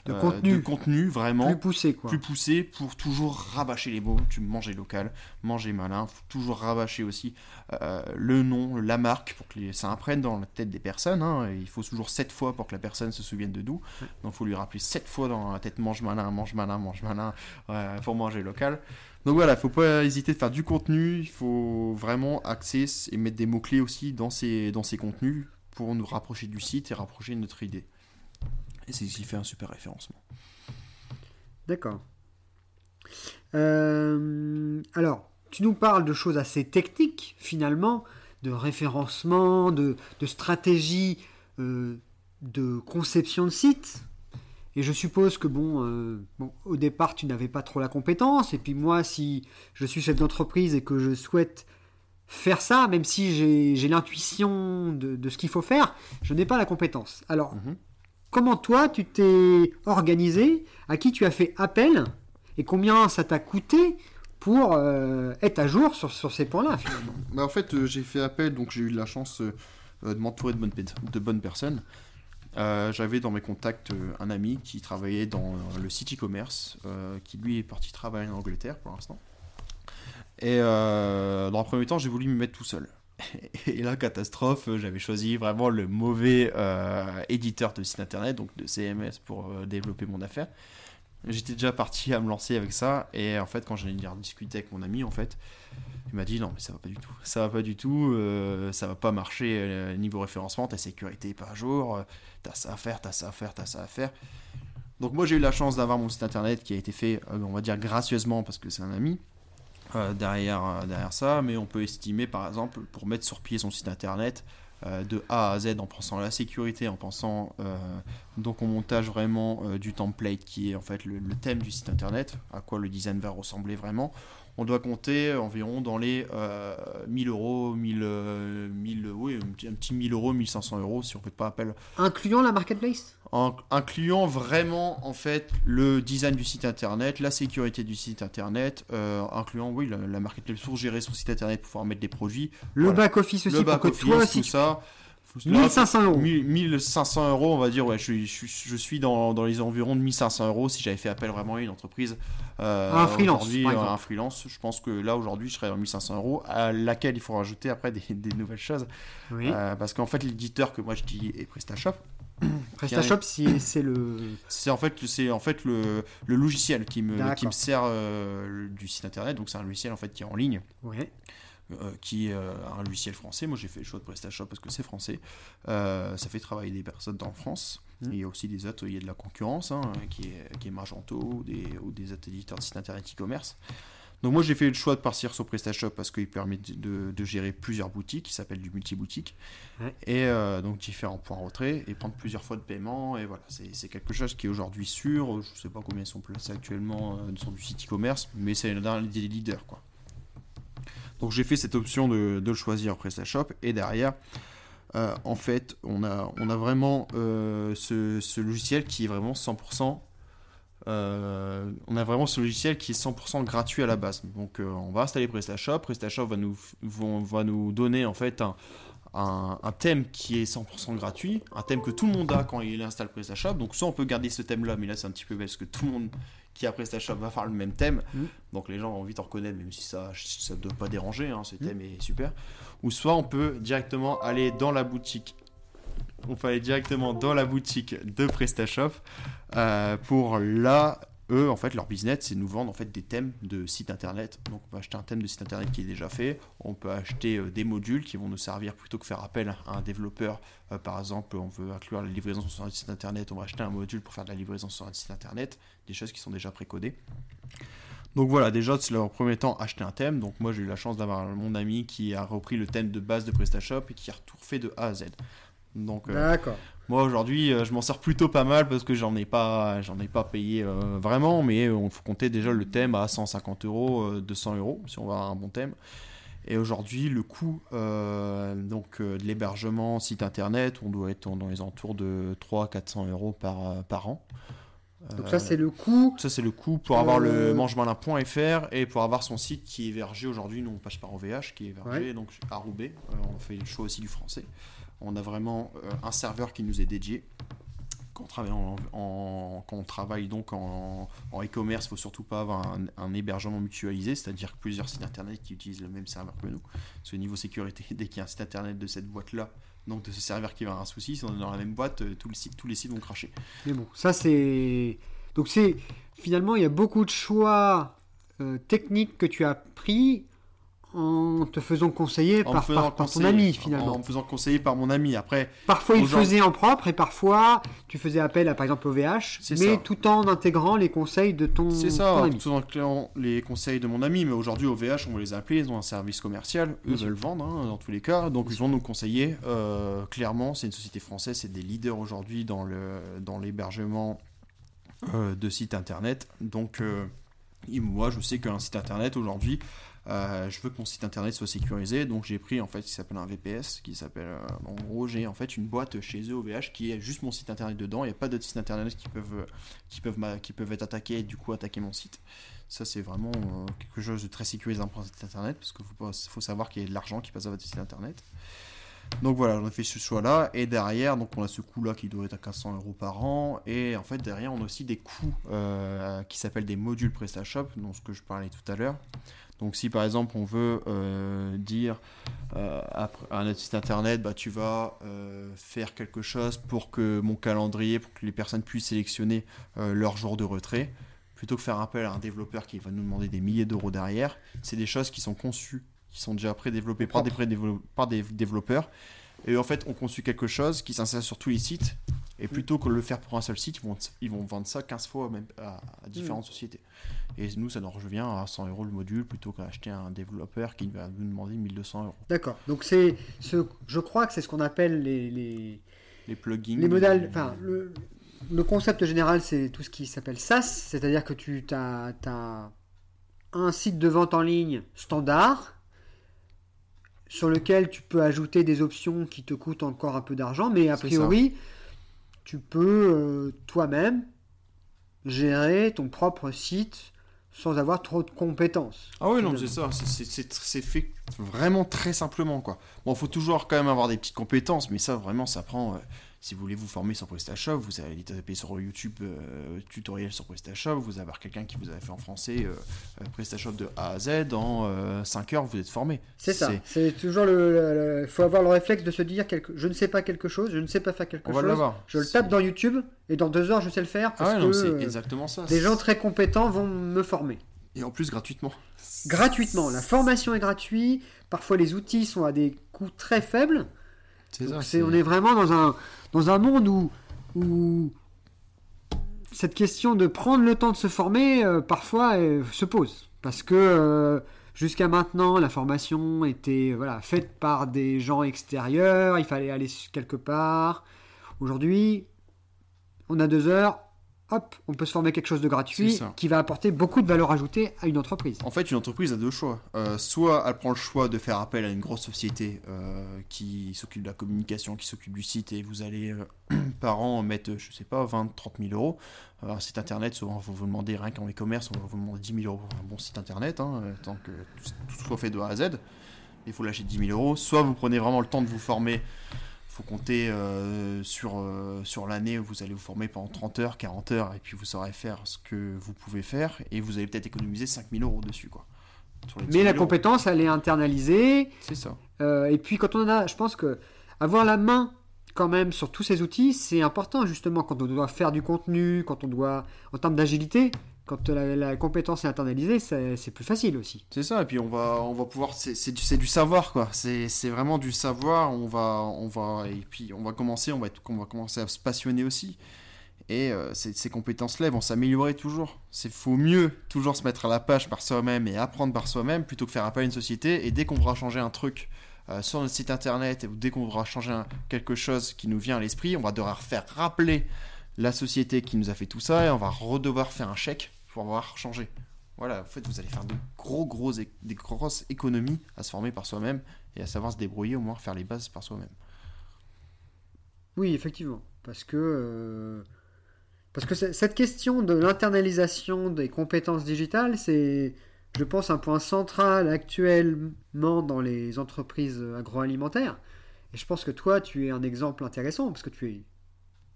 de, contenu. de contenu vraiment plus poussé quoi. plus poussé pour toujours rabâcher les mots tu manger local manger malin faut toujours rabâcher aussi euh, le nom la marque pour que ça imprègne dans la tête des personnes hein. il faut toujours sept fois pour que la personne se souvienne de nous donc il faut lui rappeler sept fois dans la tête mange malin mange malin mange malin pour manger local donc voilà, il faut pas hésiter de faire du contenu, il faut vraiment axer et mettre des mots-clés aussi dans ces, dans ces contenus pour nous rapprocher du site et rapprocher notre idée. Et c'est ce qui fait un super référencement. D'accord. Euh, alors, tu nous parles de choses assez techniques, finalement, de référencement, de, stratégie euh, de conception de site. Et je suppose que, bon, euh, bon au départ, tu n'avais pas trop la compétence. Et puis moi, si je suis chef d'entreprise et que je souhaite faire ça, même si j'ai l'intuition de, ce qu'il faut faire, je n'ai pas la compétence. Alors, mhm. Comment toi, tu t'es organisé? À qui tu as fait appel? Et combien ça t'a coûté pour euh, être à jour sur, ces points-là finalement? Bah, En fait, euh, j'ai fait appel, donc j'ai eu la chance euh, de m'entourer de bonnes, de bonnes personnes. J'avais dans mes contacts un ami qui travaillait dans le site e-commerce, qui lui est parti travailler en Angleterre pour l'instant. Et dans un premier temps, j'ai voulu me mettre tout seul. [LAUGHS] Et là, catastrophe, j'avais choisi vraiment le mauvais euh, éditeur de site internet, donc de CMS pour euh, développer mon affaire. J'étais déjà parti à me lancer avec ça, et en fait, quand j'allais discuter avec mon ami, en fait, il m'a dit non, mais ça va pas du tout, ça va pas du tout, ça va pas marcher niveau référencement, ta sécurité est pas à jour, t'as ça à faire, t'as ça à faire, t'as ça à faire. Donc moi j'ai eu la chance d'avoir mon site internet qui a été fait, on va dire gracieusement parce que c'est un ami. Euh, derrière, euh, derrière ça, mais on peut estimer par exemple pour mettre sur pied son site internet euh, de A à Z en pensant à la sécurité, en pensant donc au montage vraiment du template qui est en fait le, thème du site internet, à quoi le design va ressembler vraiment. On doit compter environ dans les 1000 euros, 1000, oui, un petit 1000 euros, 1500 euros si on ne fait pas appel. Incluant la marketplace? Incluant vraiment en fait le design du site internet, la sécurité du site internet, euh, incluant oui la, marketplace pour gérer son site internet, pour pouvoir mettre des produits, le back office aussi le back office, toi, tout ça. 1500 euros. 1500 euros, on va dire, ouais, je, je, je suis dans, dans, les environs de 1500 euros si j'avais fait appel vraiment à une entreprise. Euh, un freelance. Un freelance, je pense que là aujourd'hui je serais dans 1500 euros, à laquelle il faut rajouter après des, des nouvelles choses. Oui. Euh, parce qu'en fait, l'éditeur que moi je dis est PrestaShop. PrestaShop, c'est le. C'est en fait, c'est en fait le, le, logiciel qui me, qui me sert euh, du site internet. Donc c'est un logiciel en fait qui est en ligne. Ouais. Euh, qui est euh, un logiciel français. Moi, j'ai fait le choix de PrestaShop parce que c'est français. ça fait travailler des personnes en France. Mmh. il y a aussi des ateliers de la concurrence, hein, qui, est, qui est Magento ou des, ou des éditeurs de sites internet e-commerce. Donc moi j'ai fait le choix de partir sur PrestaShop parce qu'il permet de, gérer plusieurs boutiques, qui s'appelle du multi-boutique, et euh, donc différents points retrait, et prendre plusieurs fois de paiement, et voilà, c'est quelque chose qui est aujourd'hui sûr, je ne sais pas combien ils sont placés actuellement euh, sur du site e-commerce, mais c'est l'un des leaders. Quoi. Donc j'ai fait cette option de, le choisir PrestaShop, et derrière, euh, en fait, on a, on a vraiment ce, ce, logiciel qui est vraiment 100% euh, on a vraiment ce logiciel qui est 100% gratuit à la base. Donc euh, on va installer PrestaShop. PrestaShop va nous, va nous donner en fait un, thème qui est 100% gratuit, un thème que tout le monde a quand il installe PrestaShop. Donc soit on peut garder ce thème-là, mais là c'est un petit peu bête parce que tout le monde qui a PrestaShop va faire le même thème. Mm. Donc les gens vont vite en reconnaître, même si ça ne doit pas déranger, hein, ce mm. thème est super. Ou soit on peut directement aller dans la boutique on peut aller directement dans la boutique de PrestaShop euh, pour là eux en fait leur business c'est nous vendre en fait des thèmes de site internet. Donc on peut acheter un thème de site internet qui est déjà fait. On peut acheter euh, des modules qui vont nous servir plutôt que faire appel à un développeur. Euh, par exemple on veut inclure la livraison sur un site internet on va acheter un module pour faire de la livraison sur un site internet. Des choses qui sont déjà précodées. Donc voilà, déjà, c'est leur premier temps acheter un thème. Donc moi, j'ai eu la chance d'avoir mon ami qui a repris le thème de base de PrestaShop et qui a tout refait de A à Z. Donc, euh, moi aujourd'hui, euh, je m'en sers plutôt pas mal parce que j'en ai pas, j'en ai pas payé euh, vraiment, mais on faut compter déjà le thème à 150 euros, 200 euros si on va avoir un bon thème. Et aujourd'hui, le coût donc de l'hébergement site internet, on doit être dans les entours de 300-400 euros par, par an. Donc ça c'est le coût. Ça c'est le coût pour avoir le mangemalin.fr et pour avoir son site qui est hébergé aujourd'hui. Nous on passe par OVH qui est hébergé donc à Roubaix. on fait le choix aussi du français. On a vraiment euh, un serveur qui nous est dédié. Quand on travaille, en, donc en e-commerce, il ne faut surtout pas avoir un, hébergement mutualisé, c'est-à-dire plusieurs sites internet qui utilisent le même serveur que nous. Parce niveau sécurité, [LAUGHS] dès qu'il y a un site internet de cette boîte-là, donc de ce serveur qui va avoir un souci, si on est dans la même boîte, euh, tous les sites, tous les sites vont cracher. Mais bon, ça c'est. Donc c'est. Finalement, il y a beaucoup de choix euh, techniques que tu as pris en te faisant conseiller par, ton ami finalement. En me faisant conseiller par mon ami. Après, parfois il faisait en propre et parfois tu faisais appel à par exemple au VH, mais tout en intégrant les conseils de ton, C'est ça, tout en incluant les conseils de mon ami. Mais aujourd'hui au VH, on va les appeler, ils ont un service commercial, eux veulent vendre hein, dans tous les cas, donc ils vont nous conseiller. Euh, clairement, c'est une société française, c'est des leaders aujourd'hui dans le dans l'hébergement euh, de sites internet. Donc euh, moi, je sais qu'un site internet aujourd'hui euh, je veux que mon site internet soit sécurisé, donc j'ai pris en fait ce qui s'appelle un VPS, qui s'appelle, euh, en gros j'ai en fait une boîte chez eux qui est juste mon site internet dedans. Il n'y a pas d'autres sites internet qui peuvent, qui peuvent, qui peuvent être attaqués et du coup attaquer mon site. Ça c'est vraiment euh, quelque chose de très sécurisant pour un site internet parce qu'il faut, faut savoir qu'il y a de l'argent qui passe à votre site internet. Donc voilà, on a fait ce choix-là. Et derrière, donc on a ce coût-là qui doit être à 400 euros par an. Et en fait, derrière, on a aussi des coûts qui s'appellent des modules PrestaShop, dont ce que je parlais tout à l'heure. Donc si par exemple on veut dire à notre site internet, bah, tu vas faire quelque chose pour que mon calendrier, pour que les personnes puissent sélectionner leur jour de retrait, plutôt que faire appel à un développeur qui va nous demander des milliers d'euros derrière, c'est des choses qui sont conçues, qui sont déjà pré-développées par des, par des développeurs. Et en fait, on conçu quelque chose qui s'insère sur tous les sites. Et plutôt que de le faire pour un seul site, ils vont, ils vont vendre ça 15 fois même à, différentes sociétés. Et nous, ça nous revient à 100 euros le module plutôt qu'à acheter un développeur qui va nous demander 1200 euros. D'accord. Donc, c'est ce, je crois que c'est ce qu'on appelle les, les, les plugins. Les modèles. Enfin, le, le concept général, c'est tout ce qui s'appelle SaaS, c'est-à-dire que tu as, un site de vente en ligne standard sur lequel tu peux ajouter des options qui te coûtent encore un peu d'argent, mais a priori, tu peux euh, toi-même gérer ton propre site sans avoir trop de compétences. Ah oui, non, c'est ça, c'est fait vraiment très simplement, quoi. Bon, il faut toujours quand même avoir des petites compétences, mais ça, vraiment, ça prend... Euh, si vous voulez vous former sur PrestaShop, vous allez taper sur YouTube euh, tutoriel sur PrestaShop, vous allez avoir quelqu'un qui vous a fait en français euh, euh, PrestaShop de A à Z, en 5 heures vous êtes formé. C'est ça, c'est toujours le... Il faut avoir le réflexe de se dire quelque... je ne sais pas quelque chose, je ne sais pas faire quelque chose, je le tape dans YouTube et dans 2 heures je sais le faire parce ah c'est exactement ça. Des gens très compétents vont me former. Et en plus gratuitement. Gratuitement, la formation est gratuite, parfois les outils sont à des coûts très faibles. C'est ça. on est vraiment dans un dans un monde où, où cette question de prendre le temps de se former, euh, parfois, se pose. Parce que euh, jusqu'à maintenant, la formation était voilà, faite par des gens extérieurs, il fallait aller quelque part. Aujourd'hui, on a deux heures, hop, on peut se former quelque chose de gratuit qui va apporter beaucoup de valeur ajoutée à une entreprise. En fait, une entreprise a deux choix. Euh, soit elle prend le choix de faire appel à une grosse société euh, qui s'occupe de la communication, qui s'occupe du site, et vous allez euh, [CLEARS THROAT] par an mettre, je sais pas, 20, 30 000 euros. Un site internet, souvent, vous vous demander rien qu'en e-commerce, on va vous demander 10 000 euros pour un bon site internet, hein, tant que tout soit fait de A à Z. Il faut lâcher 10 000 euros. Soit vous prenez vraiment le temps de vous former faut compter euh, sur, euh, sur l'année où vous allez vous former pendant 30 heures, 40 heures, et puis vous saurez faire ce que vous pouvez faire, et vous allez peut-être économiser 5000 euros dessus. quoi. Mais la compétence, elle est internalisée. C'est ça. Euh, et puis quand on a, je pense que avoir la main quand même sur tous ces outils, c'est important justement quand on doit faire du contenu, quand on doit, en termes d'agilité, quand la, compétence est internalisée, c'est plus facile aussi. C'est ça, et puis on va, on va pouvoir, c'est du, du, savoir quoi. C'est vraiment du savoir. On va, on va, et puis on va commencer, on va, on va commencer à se passionner aussi. Et euh, ces, compétences-là vont s'améliorer toujours. C'est faut mieux toujours se mettre à la page par soi-même et apprendre par soi-même plutôt que faire appel à une société. Et dès qu'on voudra changer un truc euh, sur notre site internet, ou dès qu'on voudra changer quelque chose qui nous vient à l'esprit, on va devoir faire rappeler la société qui nous a fait tout ça et on va redevoir faire un chèque pour avoir changé. Voilà, en fait, vous allez faire de gros, gros, des grosses économies à se former par soi-même et à savoir se débrouiller, au moins faire les bases par soi-même. Oui, effectivement, parce que euh, parce que cette question de l'internalisation des compétences digitales, c'est, je pense, un point central actuellement dans les entreprises agroalimentaires. Et je pense que toi, tu es un exemple intéressant parce que tu es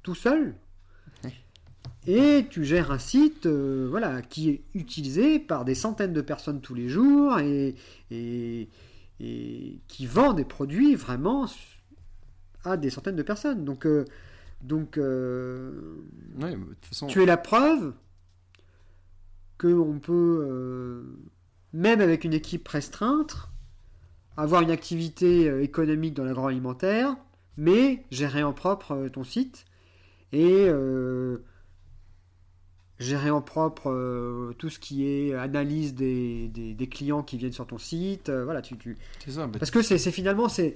tout seul et tu gères un site euh, voilà, qui est utilisé par des centaines de personnes tous les jours et, et, qui vend des produits vraiment à des centaines de personnes. Donc, euh, donc euh, tu es la preuve qu'on peut, même avec une équipe restreinte, avoir une activité économique dans l'agroalimentaire, mais gérer en propre ton site et gérer en propre euh, tout ce qui est analyse des, des, clients qui viennent sur ton site. Euh, voilà, tu, tu... Ça, Parce que c'est finalement, c'est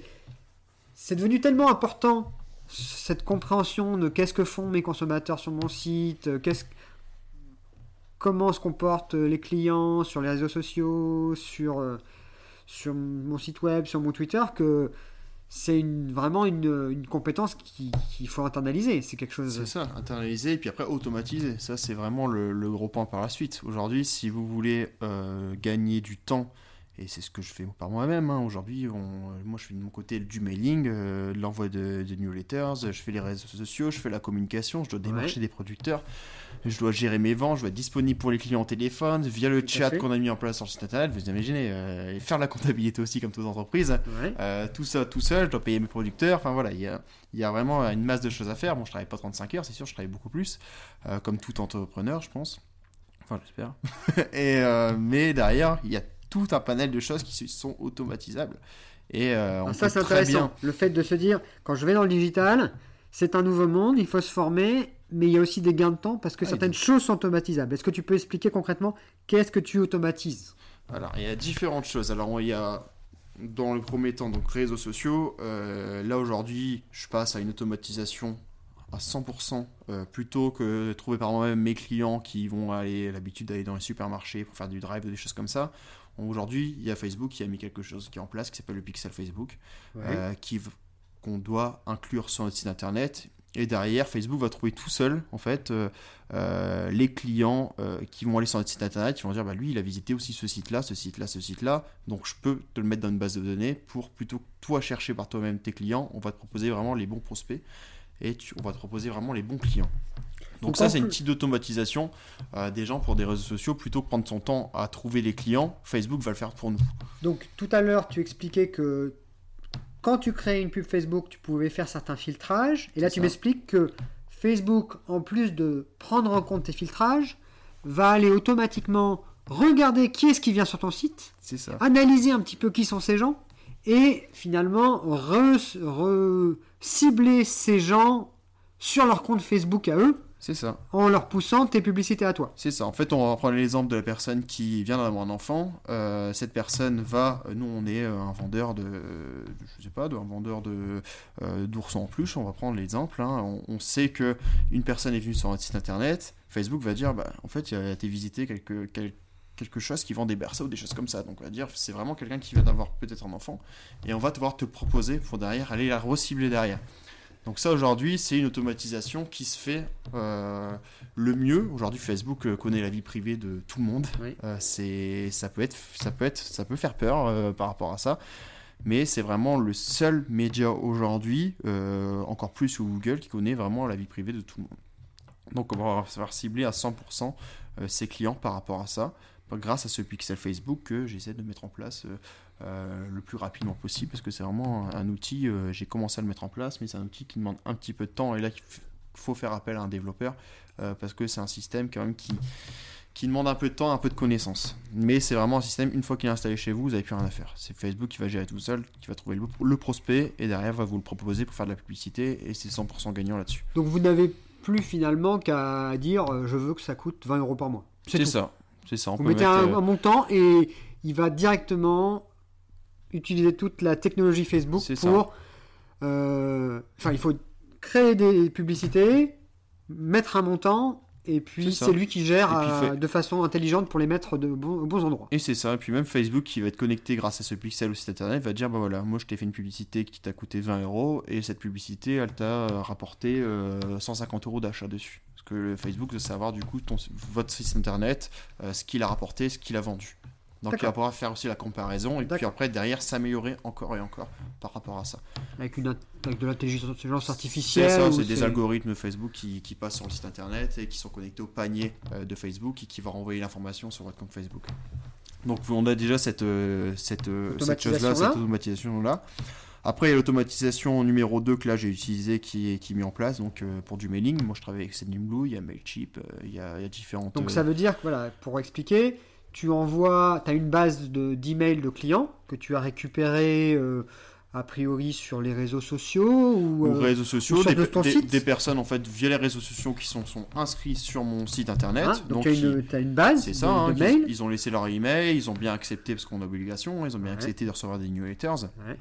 devenu tellement important cette compréhension de qu'est-ce que font mes consommateurs sur mon site, euh, qu'est-ce comment se comportent les clients sur les réseaux sociaux, sur, sur mon site web, sur mon Twitter, que c'est vraiment une, compétence qu'il faut internaliser. C'est quelque chose. Ça, internaliser et puis après automatiser. Ça, c'est vraiment le, gros point par la suite. Aujourd'hui, si vous voulez euh, gagner du temps et c'est ce que je fais par moi-même. hein. Aujourd'hui, on- moi, je fais de mon côté du mailing, euh, de l'envoi de, de newsletters, je fais les réseaux sociaux, je fais la communication, je dois démarcher des producteurs, je dois gérer mes ventes, je dois être disponible pour les clients au téléphone, via le chat qu'on a mis en place sur le site internet, vous imaginez, euh, et faire la comptabilité aussi comme toute entreprise. Ouais. Euh, tout ça tout seul, je dois payer mes producteurs, enfin voilà, il y a, y a vraiment une masse de choses à faire. Bon, je travaille pas 35 heures, c'est sûr, je travaille beaucoup plus, comme tout entrepreneur, je pense. Enfin, j'espère. [LAUGHS] Et, mais derrière, il y a tout un panel de choses qui sont automatisables. Et euh, on Alors ça, c'est intéressant. bien. Le fait de se dire, quand je vais dans le digital, c'est un nouveau monde, il faut se former, mais il y a aussi des gains de temps parce que Ah, certaines choses sont automatisables. Est-ce que tu peux expliquer concrètement qu'est-ce que tu automatises? Alors, il y a différentes choses. Alors, il y a dans le premier temps, donc réseaux sociaux. Euh, là, aujourd'hui, je passe à une automatisation à 100% euh, plutôt que de trouver par moi-même mes clients qui vont aller l'habitude d'aller dans les supermarchés pour faire du drive ou des choses comme ça. Aujourd'hui, il y a Facebook qui a mis quelque chose qui est en place qui s'appelle le Pixel Facebook, euh, qui qu'on doit inclure sur notre site internet. Et derrière, Facebook va trouver tout seul, en fait, euh, euh, les clients euh, qui vont aller sur notre site internet, qui vont dire, bah, lui, il a visité aussi ce site-là, ce site-là, ce site-là, donc je peux te le mettre dans une base de données pour plutôt que toi chercher par toi-même tes clients, on va te proposer vraiment les bons prospects et tu- on va te proposer vraiment les bons clients. Donc, ça, c'est une petite automatisation euh, des gens pour des réseaux sociaux, plutôt que prendre son temps à trouver les clients, Facebook va le faire pour nous. Donc tout à l'heure, tu expliquais que quand tu créais une pub Facebook, tu pouvais faire certains filtrages. Et là, tu m'expliques que Facebook, en plus de prendre en compte tes filtrages, va aller automatiquement regarder qui est-ce qui vient sur ton site, C'est ça. analyser un petit peu qui sont ces gens, et finalement re- re- cibler ces gens sur leur compte Facebook à eux, C'est ça. en leur poussant tes publicités à toi. C'est ça. En fait, on va prendre l'exemple de la personne qui vient d'avoir un enfant. Euh, cette personne va, nous, on est euh, un vendeur de, je sais pas, de, un vendeur de euh, d'oursons en peluche. On va prendre l'exemple. hein. On, on sait que une personne est venue sur notre site internet. Facebook va dire, bah, en fait, il a été visité quelque, quel- quelque chose qui vend des berceaux ou des choses comme ça. Donc, on va dire, c'est vraiment quelqu'un qui vient d'avoir peut-être un enfant. Et on va devoir te proposer pour derrière aller la recibler derrière. Donc ça aujourd'hui c'est une automatisation qui se fait euh, le mieux. Aujourd'hui Facebook euh, connaît la vie privée de tout le monde. Oui. Euh, c'est ça peut être ça peut être ça peut faire peur euh, par rapport à ça. Mais c'est vraiment le seul média aujourd'hui, encore plus sous Google, qui connaît vraiment la vie privée de tout le monde. Donc on va savoir cibler à 100% euh, ses clients par rapport à ça, grâce à ce pixel Facebook que j'essaie de mettre en place euh, le plus rapidement possible, parce que c'est vraiment un, outil, euh, j'ai commencé à le mettre en place, mais c'est un outil qui demande un petit peu de temps, et là il faut faire appel à un développeur, euh, parce que c'est un système quand même qui, qui demande un peu de temps, un peu de connaissance. Mais c'est vraiment un système, une fois qu'il est installé chez vous, vous n'avez plus rien à faire. C'est Facebook qui va gérer tout seul, qui va trouver le, le prospect, et derrière va vous le proposer pour faire de la publicité, et c'est 100% gagnant là-dessus. Donc vous n'avez plus finalement qu'à dire je veux que ça coûte 20 euros par mois. C'est ça. C'est ça. On Vous peut mettez mettre, un, un montant et il va directement utiliser toute la technologie Facebook pour. euh, Enfin, il faut créer des publicités, mettre un montant, et puis C'est lui qui gère puis euh, de façon intelligente pour les mettre de bons, aux bons endroits. Et c'est ça, et puis même Facebook qui va être connecté grâce à ce pixel au site internet va dire bah voilà, moi je t'ai fait une publicité qui t'a coûté 20 euros et cette publicité elle t'a euh, rapporté euh, 150 euros d'achat dessus. Parce que Facebook veut savoir du coup ton, votre site internet, euh, ce qu'il a rapporté, ce qu'il a vendu. Donc il va pouvoir faire aussi la comparaison et puis après derrière s'améliorer encore et encore par rapport à ça. Avec, une, avec de l'intelligence C'est artificielle. ça, ou c'est des algorithmes Facebook qui, qui passent sur le site internet et qui sont connectés au panier euh, de Facebook et qui va renvoyer l'information sur votre compte Facebook. Donc on a déjà cette, euh, cette, euh, cette chose-là, cette automatisation-là. Après, il y a l'automatisation numéro 2 que là j'ai utilisé qui est, qui est mis en place donc, euh, pour du mailing. Moi je travaille avec Sendinblue, il y a Mailchimp, euh, il, y a, il y a différentes. Donc ça veut dire que, voilà, pour expliquer, tu envoies, tu as une base de- d'emails de, clients que tu as récupéré euh, a priori sur les réseaux sociaux ou, ou euh, réseaux sociaux, ou sur des, de ton des- site. des personnes en fait via les réseaux sociaux qui sont, sont inscrits sur mon site internet. hein, donc donc tu as, une, base C'est de, ça, hein, de mails. ils, ont laissé leur email, ils ont bien accepté parce qu'on a obligation, ils ont bien Ouais. accepté de recevoir des newsletters Ouais.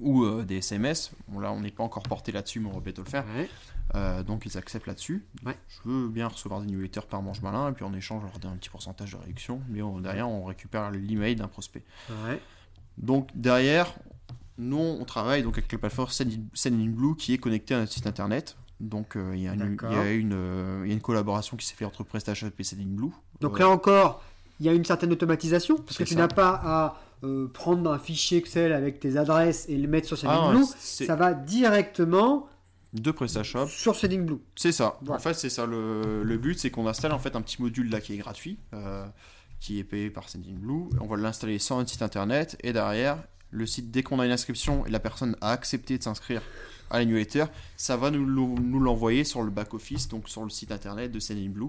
Ou euh, des SMS. Bon là on n'est pas encore porté là-dessus, mais on va bientôt le faire. Ouais. Euh, donc ils acceptent là-dessus. Ouais. Je veux bien recevoir des newsletters par manche malin et puis en échange on leur donne un petit pourcentage de réduction, mais on- derrière on récupère l'email d'un prospect. Ouais. Donc derrière, nous on travaille donc avec la plateforme Sendin- Sendinblue qui est connectée à notre site internet. Donc euh, il y, a une- y euh, y a collaboration qui s'est faite entre PrestaShop et Sendinblue. Donc Euh, là encore, il y a une certaine automatisation parce que tu n'as pas à euh, prendre un fichier Excel avec tes adresses et le mettre sur Ah, Sendinblue. c'est ça va directement de PrestaShop. sur Sendinblue. C'est ça. Voilà. En fait, c'est ça le, le but, c'est qu'on installe en fait un petit module là qui est gratuit, euh, qui est payé par Sendinblue. On va l'installer sur notre site internet et derrière, le site, dès qu'on a une inscription et la personne a accepté de s'inscrire à la newsletter, ça va nous, l'envoyer sur le back-office, donc sur le site internet de Sendinblue.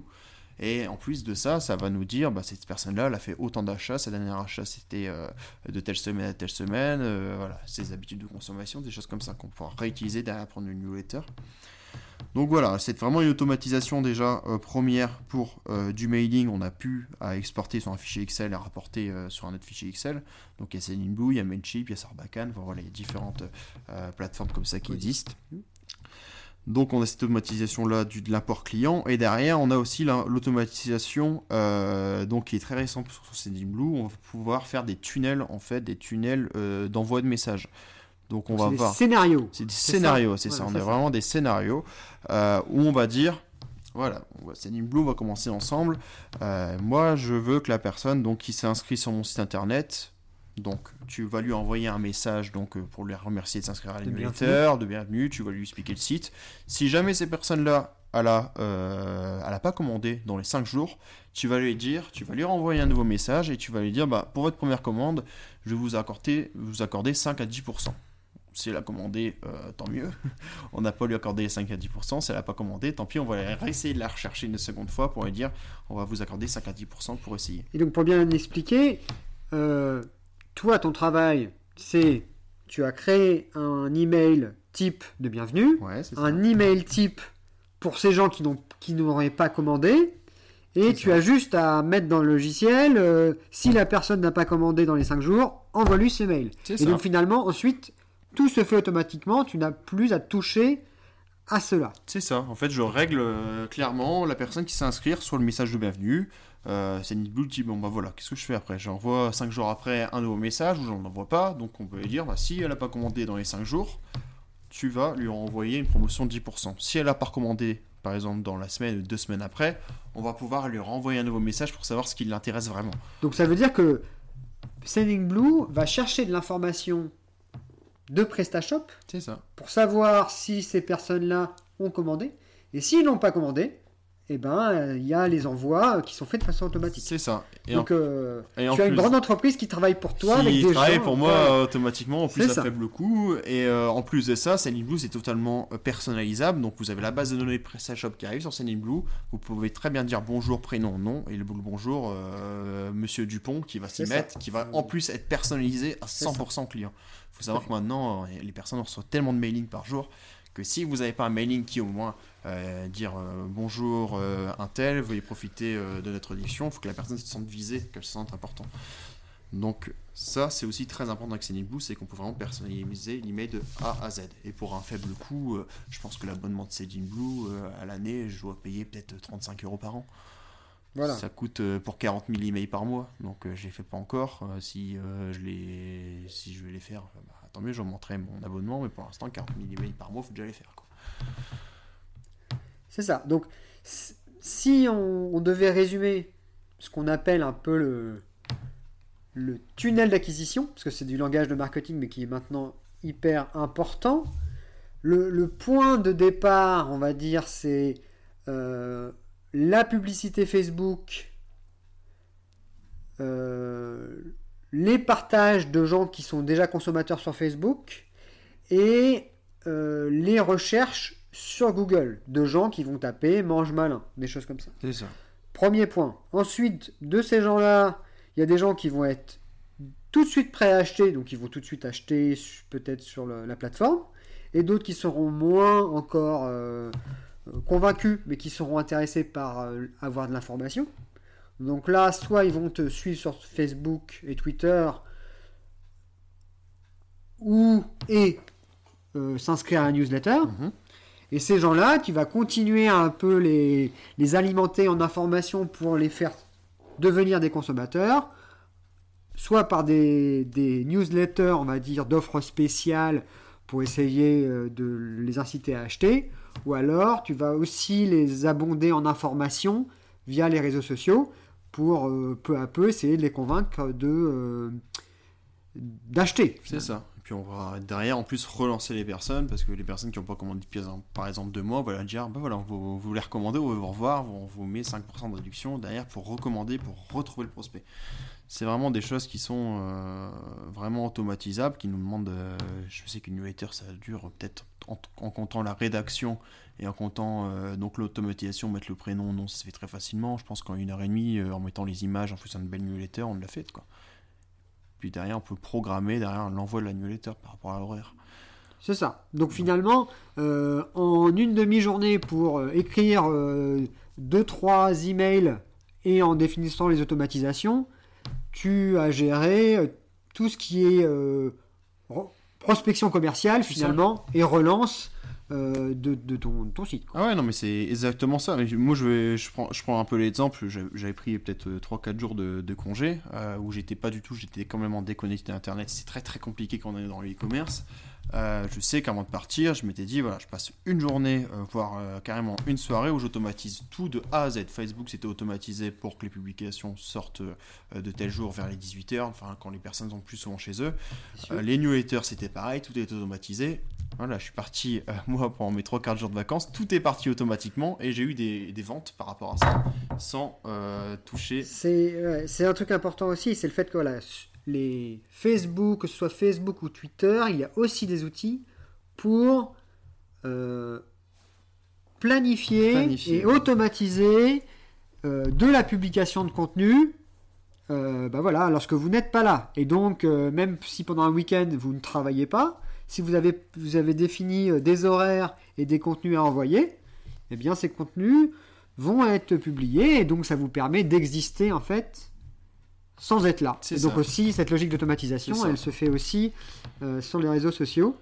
Et en plus de ça, ça va nous dire, bah, cette personne-là, elle a fait autant d'achats, sa dernière achat c'était euh, de telle semaine à telle semaine, euh, voilà, ses habitudes de consommation, des choses comme ça qu'on pourra réutiliser derrière pour une newsletter. Donc voilà, c'est vraiment une automatisation déjà euh, première pour euh, du mailing. On a pu à exporter sur un fichier Excel et rapporter euh, sur un autre fichier Excel. Donc il y a Sendinblue, il y a Mailchimp, il y a Sarbacane. Enfin, voilà, il y a différentes plateformes comme ça qui Oui. existent. Donc on a cette automatisation là du, de l'import client et derrière on a aussi la- l'automatisation euh, donc qui est très récente sur Sendinblue. On va pouvoir faire des tunnels en fait, des tunnels euh, d'envoi de messages. Donc on C'est va des voir. scénarios. C'est des C'est scénarios, ça. c'est ça. On a vraiment des scénarios euh, où on va dire, voilà, on va- Sendinblue, on va commencer ensemble. Moi, je veux que la personne donc qui s'est inscrite sur mon site internet, donc tu vas lui envoyer un message donc euh, pour lui remercier de s'inscrire à la De bienvenue. Tu vas lui expliquer le site. Si jamais ces personnes-là elle a, euh, pas commandé dans les 5 jours, tu vas lui dire, tu vas lui renvoyer un nouveau message et tu vas lui dire, bah, pour votre première commande, je vais vous accorder, vous accorder 5 à 10%. Si elle a commandé, euh, tant mieux. [LAUGHS] on n'a pas lui accordé 5 à 10%. Si elle n'a pas commandé, tant pis, on va essayer de la rechercher une seconde fois pour lui dire, on va vous accorder 5 à 10% pour essayer. Et donc pour bien expliquer, euh, toi ton travail c'est tu as créé un email type de bienvenue, Ouais, c'est ça. un email type pour ces gens qui n'ont qui n'auraient pas commandé. Et tu ça. as juste à mettre dans le logiciel, euh, si la personne n'a pas commandé dans les 5 jours, envoie-lui ce mail. C'est Et ça. donc finalement, ensuite, tout se fait automatiquement, tu n'as plus à toucher à cela. C'est ça. En fait, je règle euh, clairement la personne qui s'inscrire sur le message de bienvenue. Euh, c'est Blue dit bon bah voilà, qu'est-ce que je fais après? J'envoie 5 jours après un nouveau message ou j'en envoie pas. Donc on peut lui dire bah, si elle n'a pas commandé dans les 5 jours, tu vas lui renvoyer une promotion de 10%. Si elle a pas recommandé par exemple dans la semaine ou deux semaines après, on va pouvoir lui renvoyer un nouveau message pour savoir ce qui l'intéresse vraiment. Donc ça veut dire que Sending Blue va chercher de l'information de PrestaShop ça. pour savoir si ces personnes-là ont commandé. Et s'ils n'ont pas commandé, eh ben, il y a les envois qui sont faits de façon automatique. C'est ça. Et Donc, euh, et en tu as une grande entreprise qui travaille pour toi qui avec des travaille gens. pour moi automatiquement en plus à ça. faible coût et euh, en plus de ça Sendinblue c'est totalement euh, personnalisable donc vous avez la base de données PrestaShop qui arrive sur Sendinblue vous pouvez très bien dire bonjour prénom nom et le bonjour euh, monsieur Dupont qui va s'y ça. mettre qui va en plus être personnalisé à C'est ça. 100% client faut savoir que maintenant les personnes reçoivent tellement de mailings par jour que si vous n'avez pas un mailing qui au moins euh, dire euh, bonjour euh, un tel, veuillez profiter euh, de notre audition, il faut que la personne se sente visée, qu'elle se sente important. Donc ça c'est aussi très important avec Sendinblue, c'est qu'on peut vraiment personnaliser l'email de A à Z. Et pour un faible coût, euh, je pense que l'abonnement de euh, à l'année, je dois payer peut-être 35 euros par an. Voilà. Ça coûte euh, pour 40 000 emails par mois, donc je les fais pas encore. Si, je les, si je vais les faire, bah, tant mieux, j'augmenterai mon abonnement, mais pour l'instant 40 000 emails par mois, faut déjà les faire. C'est ça. Donc, si on, devait résumer ce qu'on appelle un peu le, tunnel d'acquisition, parce que c'est du langage de marketing, mais qui est maintenant hyper important, le, le point de départ, on va dire, c'est euh, la publicité Facebook, euh, les partages de gens qui sont déjà consommateurs sur Facebook et euh, les recherches sur Google de gens qui vont taper mange malin, des choses comme ça. C'est ça. Premier point. Ensuite, de ces gens-là, il y a des gens qui vont être tout de suite prêts à acheter, donc ils vont tout de suite acheter peut-être sur le- la plateforme, et d'autres qui seront moins encore euh, euh, convaincus, mais qui seront intéressés par euh, avoir de l'information. Donc là, soit ils vont te suivre sur Facebook et Twitter, ou et euh, s'inscrire à la newsletter. Mhm. Et ces gens-là, tu vas continuer à un peu les, les alimenter en informations pour les faire devenir des consommateurs, soit par des, des newsletters, on va dire, d'offres spéciales pour essayer euh, de les inciter à acheter, ou alors tu vas aussi les abonder en informations via les réseaux sociaux pour euh, peu à peu essayer de les convaincre de, euh, d'acheter. C'est ça. Et puis on va derrière en plus relancer les personnes parce que les personnes qui n'ont pas commandé depuis par exemple deux mois, voilà dire bah voilà, vous, vous les recommandez, on vous revoir, on vous met 5% de réduction derrière pour recommander, pour retrouver le prospect. C'est vraiment des choses qui sont euh, vraiment automatisables, qui nous demandent. euh, je sais qu'une newsletter ça dure peut-être en, en comptant la rédaction et en comptant euh, donc l'automatisation, mettre le prénom, non, ça se fait très facilement. Je pense qu'en une heure et demie, euh, en mettant les images, en faisant une belle newsletter, on l'a fait quoi. Puis derrière, on peut programmer derrière l'envoi de la newsletter par rapport à l'horaire. C'est ça. Donc finalement, euh, en une demi-journée pour écrire euh, deux, trois emails et en définissant les automatisations, tu as géré tout ce qui est prospection commerciale finalement et relance euh, de, de ton, ton site. quoi. Ah ouais, non, mais c'est exactement ça. Moi, je, vais, je, prends, je prends un peu l'exemple. J'avais pris peut-être 3-4 jours de, de congé euh, où j'étais pas du tout, j'étais complètement déconnecté d'Internet. C'est très très compliqué quand on est dans le e-commerce. Euh, je sais qu'avant de partir, je m'étais dit, voilà, je passe une journée, euh, voire euh, carrément une soirée où j'automatise tout de A à Z. Facebook, c'était automatisé pour que les publications sortent euh, de tel jour vers les 18h, enfin quand les personnes sont plus souvent chez eux. Euh, les newsletters, c'était pareil, tout est automatisé. Voilà, je suis parti, euh, [LAUGHS] moi, pendant mes 3-4 jours de vacances, tout est parti automatiquement et j'ai eu des, des ventes par rapport à ça, sans euh, toucher. C'est ouais, un truc important aussi, c'est le fait que voilà, les Facebook, que ce soit Facebook ou Twitter, il y a aussi des outils pour euh, planifier, Planifier, et ouais. automatiser de la publication de contenu. euh, bah voilà, lorsque vous n'êtes pas là. Et donc, euh, même si pendant un week-end vous ne travaillez pas, si vous avez, vous avez défini euh, des horaires et des contenus à envoyer, eh bien ces contenus vont être publiés et donc ça vous permet d'exister en fait sans être là. C'est Et donc ça. aussi cette logique d'automatisation, elle se fait aussi euh, sur les réseaux sociaux.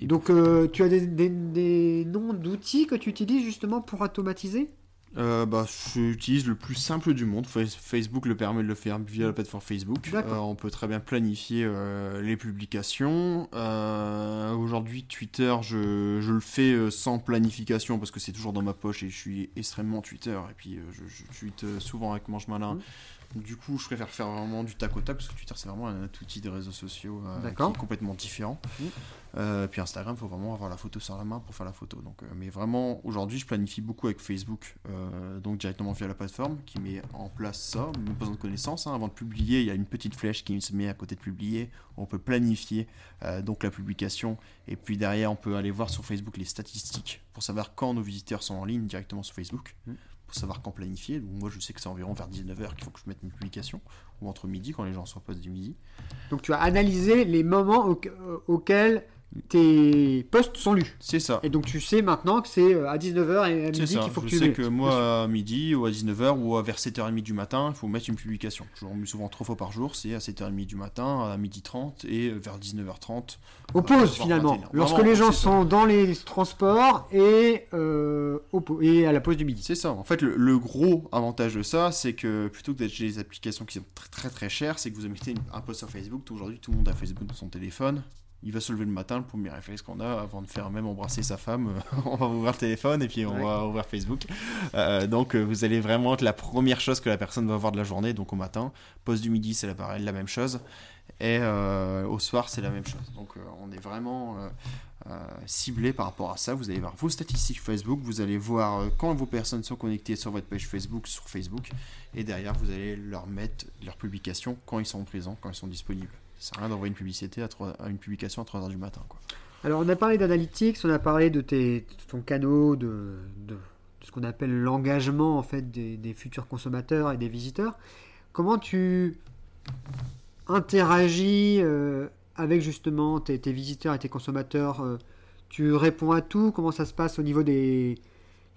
Et donc euh, tu as des, des- des noms d'outils que tu utilises justement pour automatiser? Euh, bah, j'utilise le plus simple du monde. Fa- Facebook le permet de le faire via la plateforme Facebook. Euh, on peut très bien planifier euh, les publications. Euh, Aujourd'hui, Twitter, je, je le fais sans planification parce que c'est toujours dans ma poche et je suis extrêmement Twitter. Et puis, je, je tweete euh, souvent avec Mange Malin. Du coup, je préfère faire vraiment du tac au tac parce que Twitter, c'est vraiment un outil de réseaux sociaux euh, qui D'accord. est complètement différent. Mhm. Euh, puis Instagram, il faut vraiment avoir la photo sur la main pour faire la photo. Donc, euh, mais vraiment, aujourd'hui, je planifie beaucoup avec Facebook, donc directement via la plateforme qui met en place ça, pas besoin de connaissances. hein. Avant de publier, il y a une petite flèche qui se met à côté de publier. On peut planifier donc la publication. Et puis derrière, on peut aller voir sur Facebook les statistiques pour savoir quand nos visiteurs sont en ligne directement sur Facebook. Mhm. Pour savoir quand planifier. Donc, moi, je sais que c'est environ vers 19h qu'il faut que je mette mes publications, ou entre midi quand les gens sont au poste du midi. Donc tu as analysé les moments au- auxquels tes posts sont lus. C'est ça. Et donc tu sais maintenant que c'est euh, à 19h et à midi qu'il faut que je tu sais que moi à midi ou à 19h ou à vers 7h30 du matin, il faut mettre une publication. Je remets souvent trois fois par jour, c'est à 7h30 du matin, à midi 30 et vers 19h30. Aux pauses finalement. 21. Lorsque Vraiment, les gens ça. sont dans les transports et, euh, au et à la pause du midi. C'est ça. En fait, le, le gros avantage de ça, c'est que plutôt que d'être des applications qui sont très très très chères, c'est que vous mettez un post sur Facebook. Aujourd'hui, tout le monde a Facebook dans son téléphone. Il va se lever le matin, le premier réflexe qu'on a avant de faire même embrasser sa femme, [LAUGHS] on va ouvrir le téléphone et puis on Ouais. va ouvrir Facebook. Euh, donc euh, vous allez vraiment être la première chose que la personne va voir de la journée, donc au matin. Poste du midi, c'est la, la même chose. Et euh, au soir, c'est la même chose. Donc euh, on est vraiment ciblé par rapport à ça. Vous allez voir vos statistiques Facebook, vous allez voir quand vos personnes sont connectées sur votre page Facebook, sur Facebook, et derrière vous allez leur mettre leurs publications quand ils sont présents, quand ils sont disponibles. Ça sert à rien d'envoyer une publicité à, 3 à une publication à 3h du matin. Quoi. Alors on a parlé d'analytics, on a parlé de, ton canot, de, ce qu'on appelle l'engagement en fait des, futurs consommateurs et des visiteurs. Comment tu interagis euh, avec justement tes, tes visiteurs et tes consommateurs euh, Tu réponds à tout? Comment ça se passe au niveau des,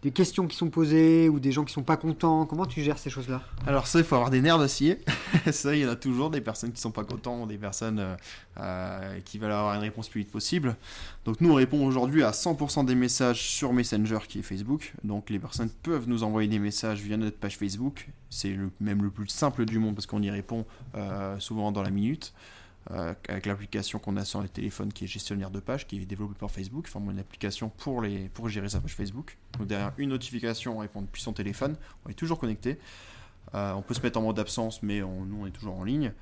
des questions qui sont posées ou des gens qui sont pas contents Comment tu gères ces choses-là? Alors ça, il faut avoir des nerfs d'acier. [LAUGHS] ça, il y en a toujours des personnes qui sont pas contents, des personnes euh, euh, qui veulent avoir une réponse plus vite possible. Donc nous, on répond aujourd'hui à 100% des messages sur Messenger qui est Facebook. Donc les personnes peuvent nous envoyer des messages via notre page Facebook. C'est même le plus simple du monde parce qu'on y répond euh, souvent dans la minute. Euh, avec l'application qu'on a sur les téléphones qui est gestionnaire de page, qui est développée par Facebook, enfin une application pour, les, pour gérer sa page Facebook. Donc derrière une notification, on répond depuis son téléphone, on est toujours connecté. Euh, on peut se mettre en mode absence, mais on- nous on est toujours en ligne.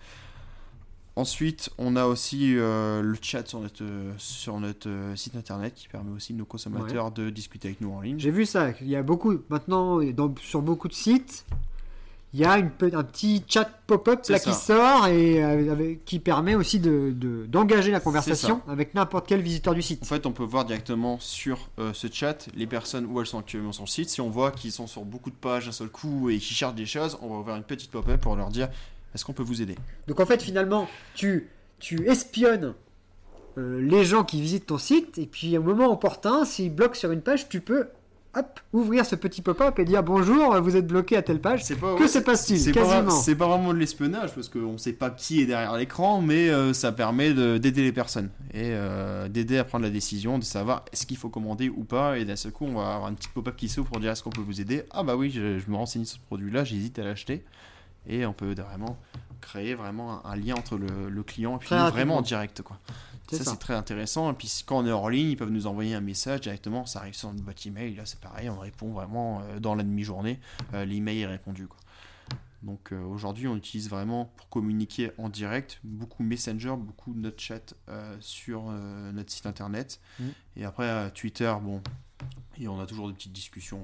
Ensuite, on a aussi euh, le chat sur notre, sur notre site internet qui permet aussi à nos consommateurs de discuter avec nous en ligne. J'ai vu ça. Il y a beaucoup, maintenant, dans- sur beaucoup de sites, il y a une, un petit chat pop-up là qui sort et euh, avec- qui permet aussi de- de- d'engager la conversation avec n'importe quel visiteur du En site. fait, on peut voir directement sur euh, ce chat les personnes où elles sont actuellement sur le site. Si on voit qu'ils sont sur beaucoup de pages d'un seul coup et qu'ils cherchent des choses, on va ouvrir une petite pop-up pour leur dire est-ce qu'on peut vous aider? Donc en fait, finalement, tu, tu espionnes euh, les gens qui visitent ton site et puis au moment opportun, s'ils bloquent sur une page, tu peux hop, ouvrir ce petit pop-up et dire bonjour, vous êtes bloqué à telle page. Pas, Que se passe-t-il C'est pas, Quasiment. c'est pas vraiment de l'espionnage parce qu'on ne sait pas qui est derrière l'écran, mais euh, ça permet de- d'aider les personnes et euh, d'aider à prendre la décision de savoir est-ce qu'il faut commander ou pas. Et d'un seul coup, on va avoir une petite pop-up qui s'ouvre pour dire est-ce qu'on peut vous aider? Ah bah oui, je, je me renseigne sur ce produit-là, j'hésite à l'acheter. Et on peut vraiment créer vraiment un, un lien entre le, le client et puis Très vraiment en direct quoi. Ça, ça. c'est très intéressant. Et puis quand on est hors ligne, ils peuvent nous envoyer un message directement. Ça arrive sur notre boîte email. Là, c'est pareil. On répond vraiment euh, dans la demi-journée. Euh, L'email est répondu. Quoi. Donc euh, aujourd'hui, on utilise vraiment pour communiquer en direct beaucoup Messenger, beaucoup de notre chat euh, sur euh, notre site internet. Mm. Et après, Twitter, bon, et on a toujours des petites discussions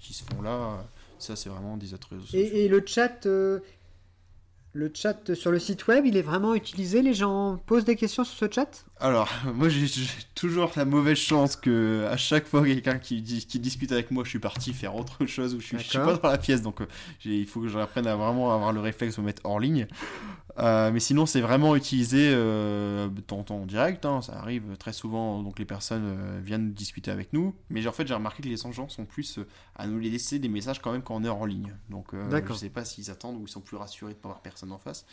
qui se font là. Ça, c'est vraiment des autres réseaux sociaux. Et, et le chat, le chat sur le site web, il est vraiment utilisé. Les gens posent des questions sur ce chat? Alors, [LAUGHS] moi j'ai toujours la mauvaise chance que à chaque fois quelqu'un qui, dis- qui discute avec moi, je suis parti faire autre chose ou je suis, je suis pas dans la pièce, donc euh, il faut que j'apprenne à vraiment avoir le réflexe de me mettre hors ligne. Euh, mais sinon, c'est vraiment utilisé euh, en temps en direct, hein, ça arrive très souvent, donc les personnes euh, viennent discuter avec nous. Mais en fait, j'ai remarqué que les gens sont plus euh, à nous laisser des messages quand même quand on est hors ligne. Donc je sais pas s'ils attendent ou ils sont plus rassurés de pas avoir personne en face.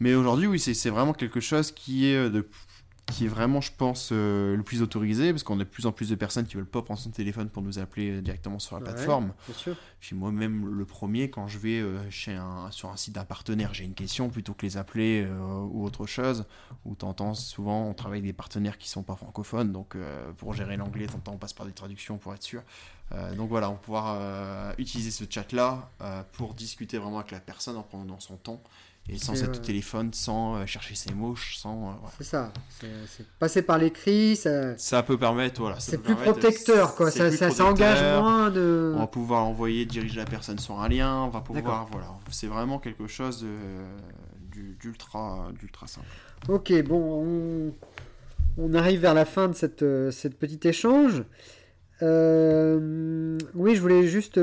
Mais aujourd'hui, oui, c'est vraiment quelque chose qui est de qui est vraiment, je pense, euh, le plus autorisé, parce qu'on a de plus en plus de personnes qui veulent pas prendre son téléphone pour nous appeler euh, directement sur la Ouais. plateforme. Bien sûr. Puis moi-même, le premier, quand je vais euh, chez un, sur un site d'un partenaire, j'ai une question plutôt que les appeler euh, ou autre chose. Ou t'entends souvent, on travaille avec des partenaires qui sont pas francophones, donc pour gérer l'anglais, t'entends, on passe par des traductions pour être sûr. Donc voilà, on va pouvoir utiliser ce chat-là pour discuter vraiment avec la personne en prenant son temps et sans C'est, être au euh, téléphone, sans euh, chercher ses mots, sans. euh. C'est ça. C'est passer par l'écrit, ça- Ça peut permettre, voilà. c'est plus permettre- protecteur, quoi. Ça, ça, engage moins de. On va pouvoir envoyer, diriger la personne sur un lien, on va pouvoir, voilà, c'est vraiment quelque chose d'ultra, d'ultra simple. Ok, bon, on, on arrive vers la fin de cette, cette petit échange. Euh, oui, je voulais juste,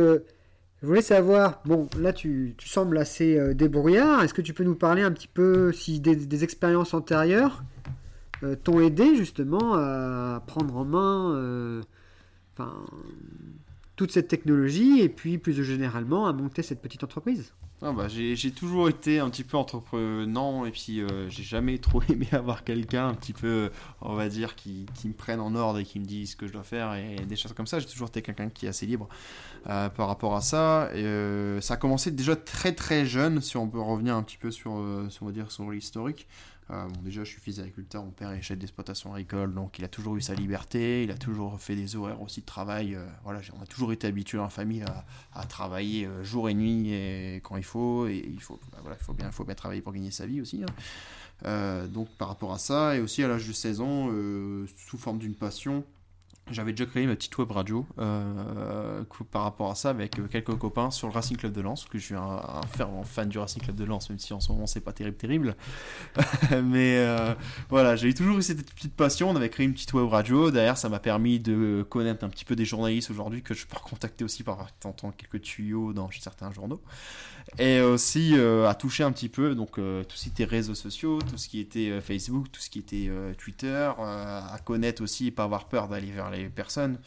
je voulais savoir. Bon, là, tu, tu sembles assez euh, débrouillard. Est-ce que tu peux nous parler un petit peu si des, expériences antérieures euh, t'ont aidé justement à prendre en main, euh, toute cette technologie et puis plus généralement à monter cette petite entreprise? Ah bah, j'ai toujours été un petit peu entreprenant et puis euh, j'ai jamais trop [LAUGHS] aimé avoir quelqu'un un petit peu, on va dire, qui, qui me prenne en ordre et qui me dise ce que je dois faire et des choses comme ça. J'ai toujours été quelqu'un qui est assez libre euh, par rapport à ça. Et, euh, ça a commencé déjà très très jeune, si on peut revenir un petit peu sur, euh, sur, sur l'historique. Euh, bon, déjà, je suis fils d'agriculteur, mon père est chef d'exploitation agricole, donc il a toujours eu sa liberté, il a toujours fait des horaires aussi de travail. euh, voilà, on a toujours été habitué la famille à, travailler euh, jour et nuit et quand il faut, et il faut, bah, voilà, il faut bien, il faut bien travailler pour gagner sa vie aussi. hein. Donc par rapport à ça, et aussi à l'âge de 16 ans, sous forme d'une passion, j'avais déjà créé ma petite web radio euh, par rapport à ça avec euh, quelques copains sur le Racing Club de Lens, que je suis un, fervent fan du Racing Club de Lens, même si en ce moment c'est pas terrible terrible. [LAUGHS] Mais euh, voilà, j'ai toujours eu cette petite passion. On avait créé une petite web radio. Derrière, ça m'a permis de connaître un petit peu des journalistes aujourd'hui que je peux recontacter aussi par temps quelques tuyaux dans certains journaux. Et aussi à toucher un petit peu donc tout ce qui était réseaux sociaux, tout ce qui était Facebook, tout ce qui était Twitter, à connaître aussi, pas avoir peur d'aller vers les personnes,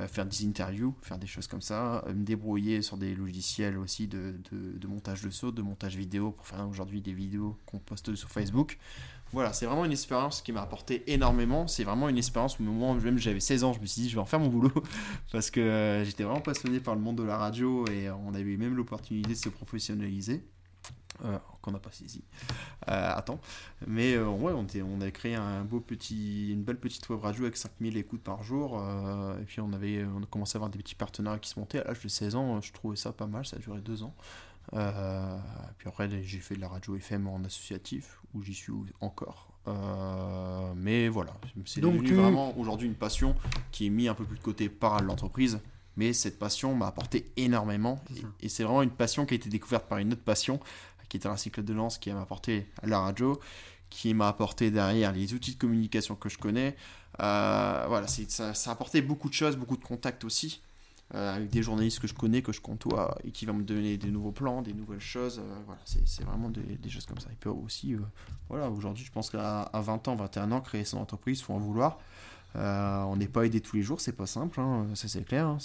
euh, faire des interviews, faire des choses comme ça, euh, me débrouiller sur des logiciels aussi de, de, montage de saut, de montage vidéo pour faire aujourd'hui des vidéos qu'on poste sur Facebook. Voilà, c'est vraiment une expérience qui m'a apporté énormément. C'est vraiment une expérience au moment où même j'avais 16 ans, je me suis dit, je vais en faire mon boulot. [LAUGHS] Parce que euh, j'étais vraiment passionné par le monde de la radio et on avait même l'opportunité de se professionnaliser. Euh, qu'on n'a pas saisi. Euh, attends. Mais euh, ouais, on, était, on avait créé un beau petit, une belle petite web radio avec 5000 écoutes par jour. et puis on, avait, on a commencé à avoir des petits partenariats qui se montaient. À l'âge de 16 ans, je trouvais ça pas mal. Ça a duré deux ans. Puis après, j'ai fait de la radio FM en associatif, où j'y suis encore. Mais voilà, c'est devenu vraiment aujourd'hui une passion qui est mise un peu plus de côté par l'entreprise. Mais cette passion m'a apporté énormément. Et, c'est vraiment une passion qui a été découverte par une autre passion, qui était un cycle de lance qui m'a apporté la radio, qui m'a apporté derrière les outils de communication que je connais. Euh, voilà, ça, ça a apporté beaucoup de choses, beaucoup de contacts aussi. Euh, avec des journalistes que je connais, que je côtoie, et qui vont me donner des nouveaux plans, des nouvelles choses. Euh, voilà, c'est vraiment des, choses comme ça. Il peut aussi, voilà, aujourd'hui, je pense qu'à 20 ans, 21 ans, créer son entreprise, il faut en vouloir. Euh, on n'est pas aidé tous les jours, c'est pas simple, hein, ça c'est clair. Hein,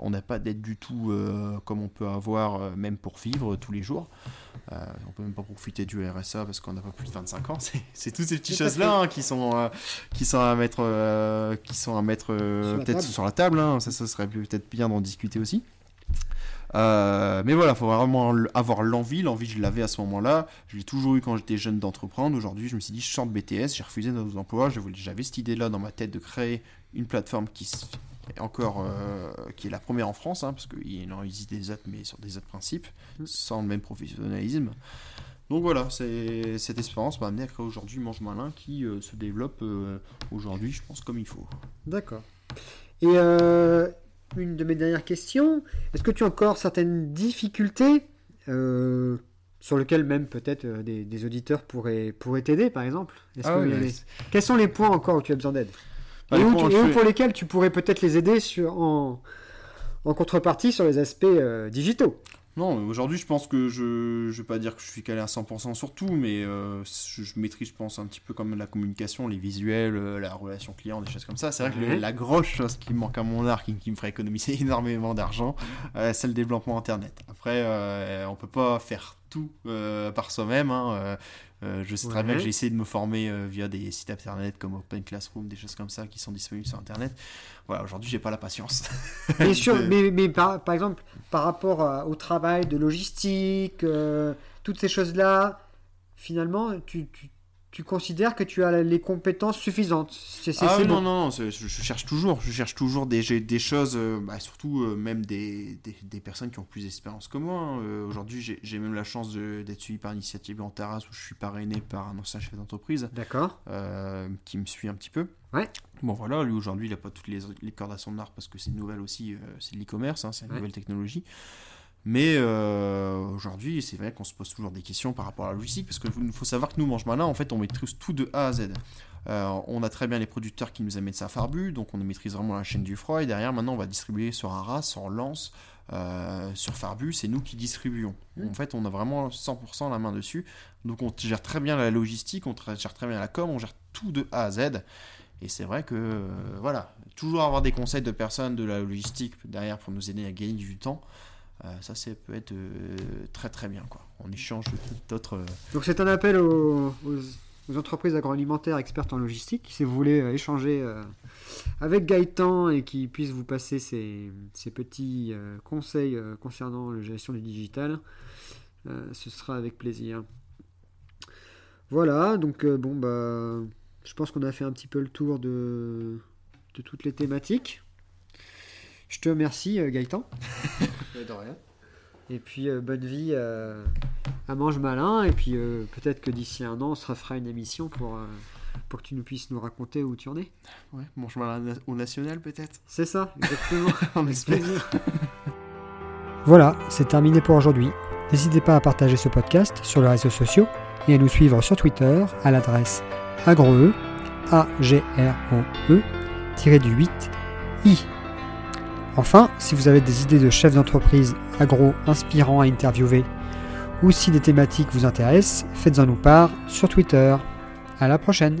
on n'a pas, d'aide du tout euh, comme on peut avoir, euh, même pour vivre tous les jours. on peut même pas profiter du RSA parce qu'on n'a pas plus de 25 ans. [LAUGHS] C'est toutes ces petites choses-là hein, qui, sont, qui sont à mettre, qui sont à mettre peut-être sur la table. ça, ça serait peut-être bien d'en discuter aussi. Euh, mais voilà, il faut vraiment avoir l'envie. L'envie, je l'avais à ce moment-là. Je l'ai toujours eu quand j'étais jeune d'entreprendre. Aujourd'hui, je me suis dit, je sors de BTS, j'ai refusé nos emplois. J'avais cette idée-là dans ma tête de créer une plateforme qui est encore euh, qui est la première en France, hein, parce qu'il en existe des autres, mais sur des autres principes, mm. sans le même professionnalisme. Donc voilà, cette expérience m'a amené à créer aujourd'hui Mange Malin qui euh, se développe aujourd'hui, je pense, comme il faut. D'accord. Et une de mes dernières questions. Est-ce que tu as encore certaines difficultés euh, sur lesquelles même peut-être euh, des, auditeurs pourraient, pourraient t'aider, par exemple? Ah Quels sont les points encore où tu as besoin d'aide? Bah, et, où, pour lesquels tu pourrais peut-être les aider sur, en, en contrepartie sur les aspects euh, digitaux? Non, aujourd'hui, je pense que je ne vais pas dire que je suis calé à 100% sur tout, mais euh, je, maîtrise, je pense, un petit peu comme la communication, les visuels, euh, la relation client, des choses comme ça. C'est vrai que la grosse chose qui me manque à mon art, qui, me ferait économiser [LAUGHS] énormément d'argent, euh, c'est le développement Internet. Après, on peut pas faire tout par soi-même. Hein, je sais très bien que j'ai essayé de me former via des sites internet comme Open Classroom, des choses comme ça qui sont disponibles sur internet voilà, aujourd'hui, j'ai pas la patience. [LAUGHS] mais, mais, par, par, exemple, par rapport au travail de logistique, euh, toutes ces choses-là, finalement, tu, tu, tu considères que tu as les compétences suffisantes. ah non, non, non, je, cherche toujours, je cherche toujours des, des choses, euh, bah, surtout euh, même des, des, des, personnes qui ont plus d'expérience que moi. Hein. Euh, aujourd'hui, j'ai même la chance d'être suivi par Initiative en terrasse où je suis parrainé par un ancien chef d'entreprise. D'accord. qui me suit un petit peu. Ouais. Bon voilà, lui aujourd'hui, il n'a pas toutes les, les cordes à son arc parce que c'est nouvelle aussi, c'est de l'e-commerce, hein, c'est une nouvelle technologie. Mais euh, aujourd'hui, c'est vrai qu'on se pose toujours des questions par rapport à la logistique, parce qu'il faut savoir que nous, Mange Malin, en fait, on maîtrise tout de A à Z. Euh, on a très bien les producteurs qui nous amènent sa farbu, donc on maîtrise vraiment la chaîne du froid, et derrière, maintenant, on va distribuer sur Arras, sur Lance, euh, sur Farbu, c'est nous qui distribuons. Mmh. En fait, on a vraiment 100% la main dessus. Donc on gère très bien la logistique, on gère très bien la com, on gère tout de A à Z. Et c'est vrai que, voilà, toujours avoir des conseils de personnes de la logistique derrière pour nous aider à gagner du temps. Euh, ça, peut être euh, très très bien. Quoi. On échange d'autres. Euh, Donc c'est un appel aux, entreprises agroalimentaires expertes en logistique. Si vous voulez échanger avec Gaëtan et qui puisse vous passer ces, petits conseils concernant la gestion du digital, ce sera avec plaisir. Voilà, donc bon bah je pense qu'on a fait un petit peu le tour de toutes les thématiques. Je te remercie, euh, Gaëtan. [LAUGHS] de rien. Et puis, euh, bonne vie euh, à Mange Malin. Et puis, peut-être que d'ici un an, on se refera une émission pour, pour que tu nous puisses nous raconter où tu en es. Ouais, Mange Malin au national, peut-être? C'est ça, exactement. [LAUGHS] on espère. [LAUGHS] voilà, c'est terminé pour aujourd'hui. N'hésitez pas à partager ce podcast sur les réseaux sociaux et à nous suivre sur Twitter à l'adresse agroe, a g r o e du 8 i Enfin, si vous avez des idées de chefs d'entreprise agro inspirants à interviewer, ou si des thématiques vous intéressent, faites-en nous part sur Twitter. À la prochaine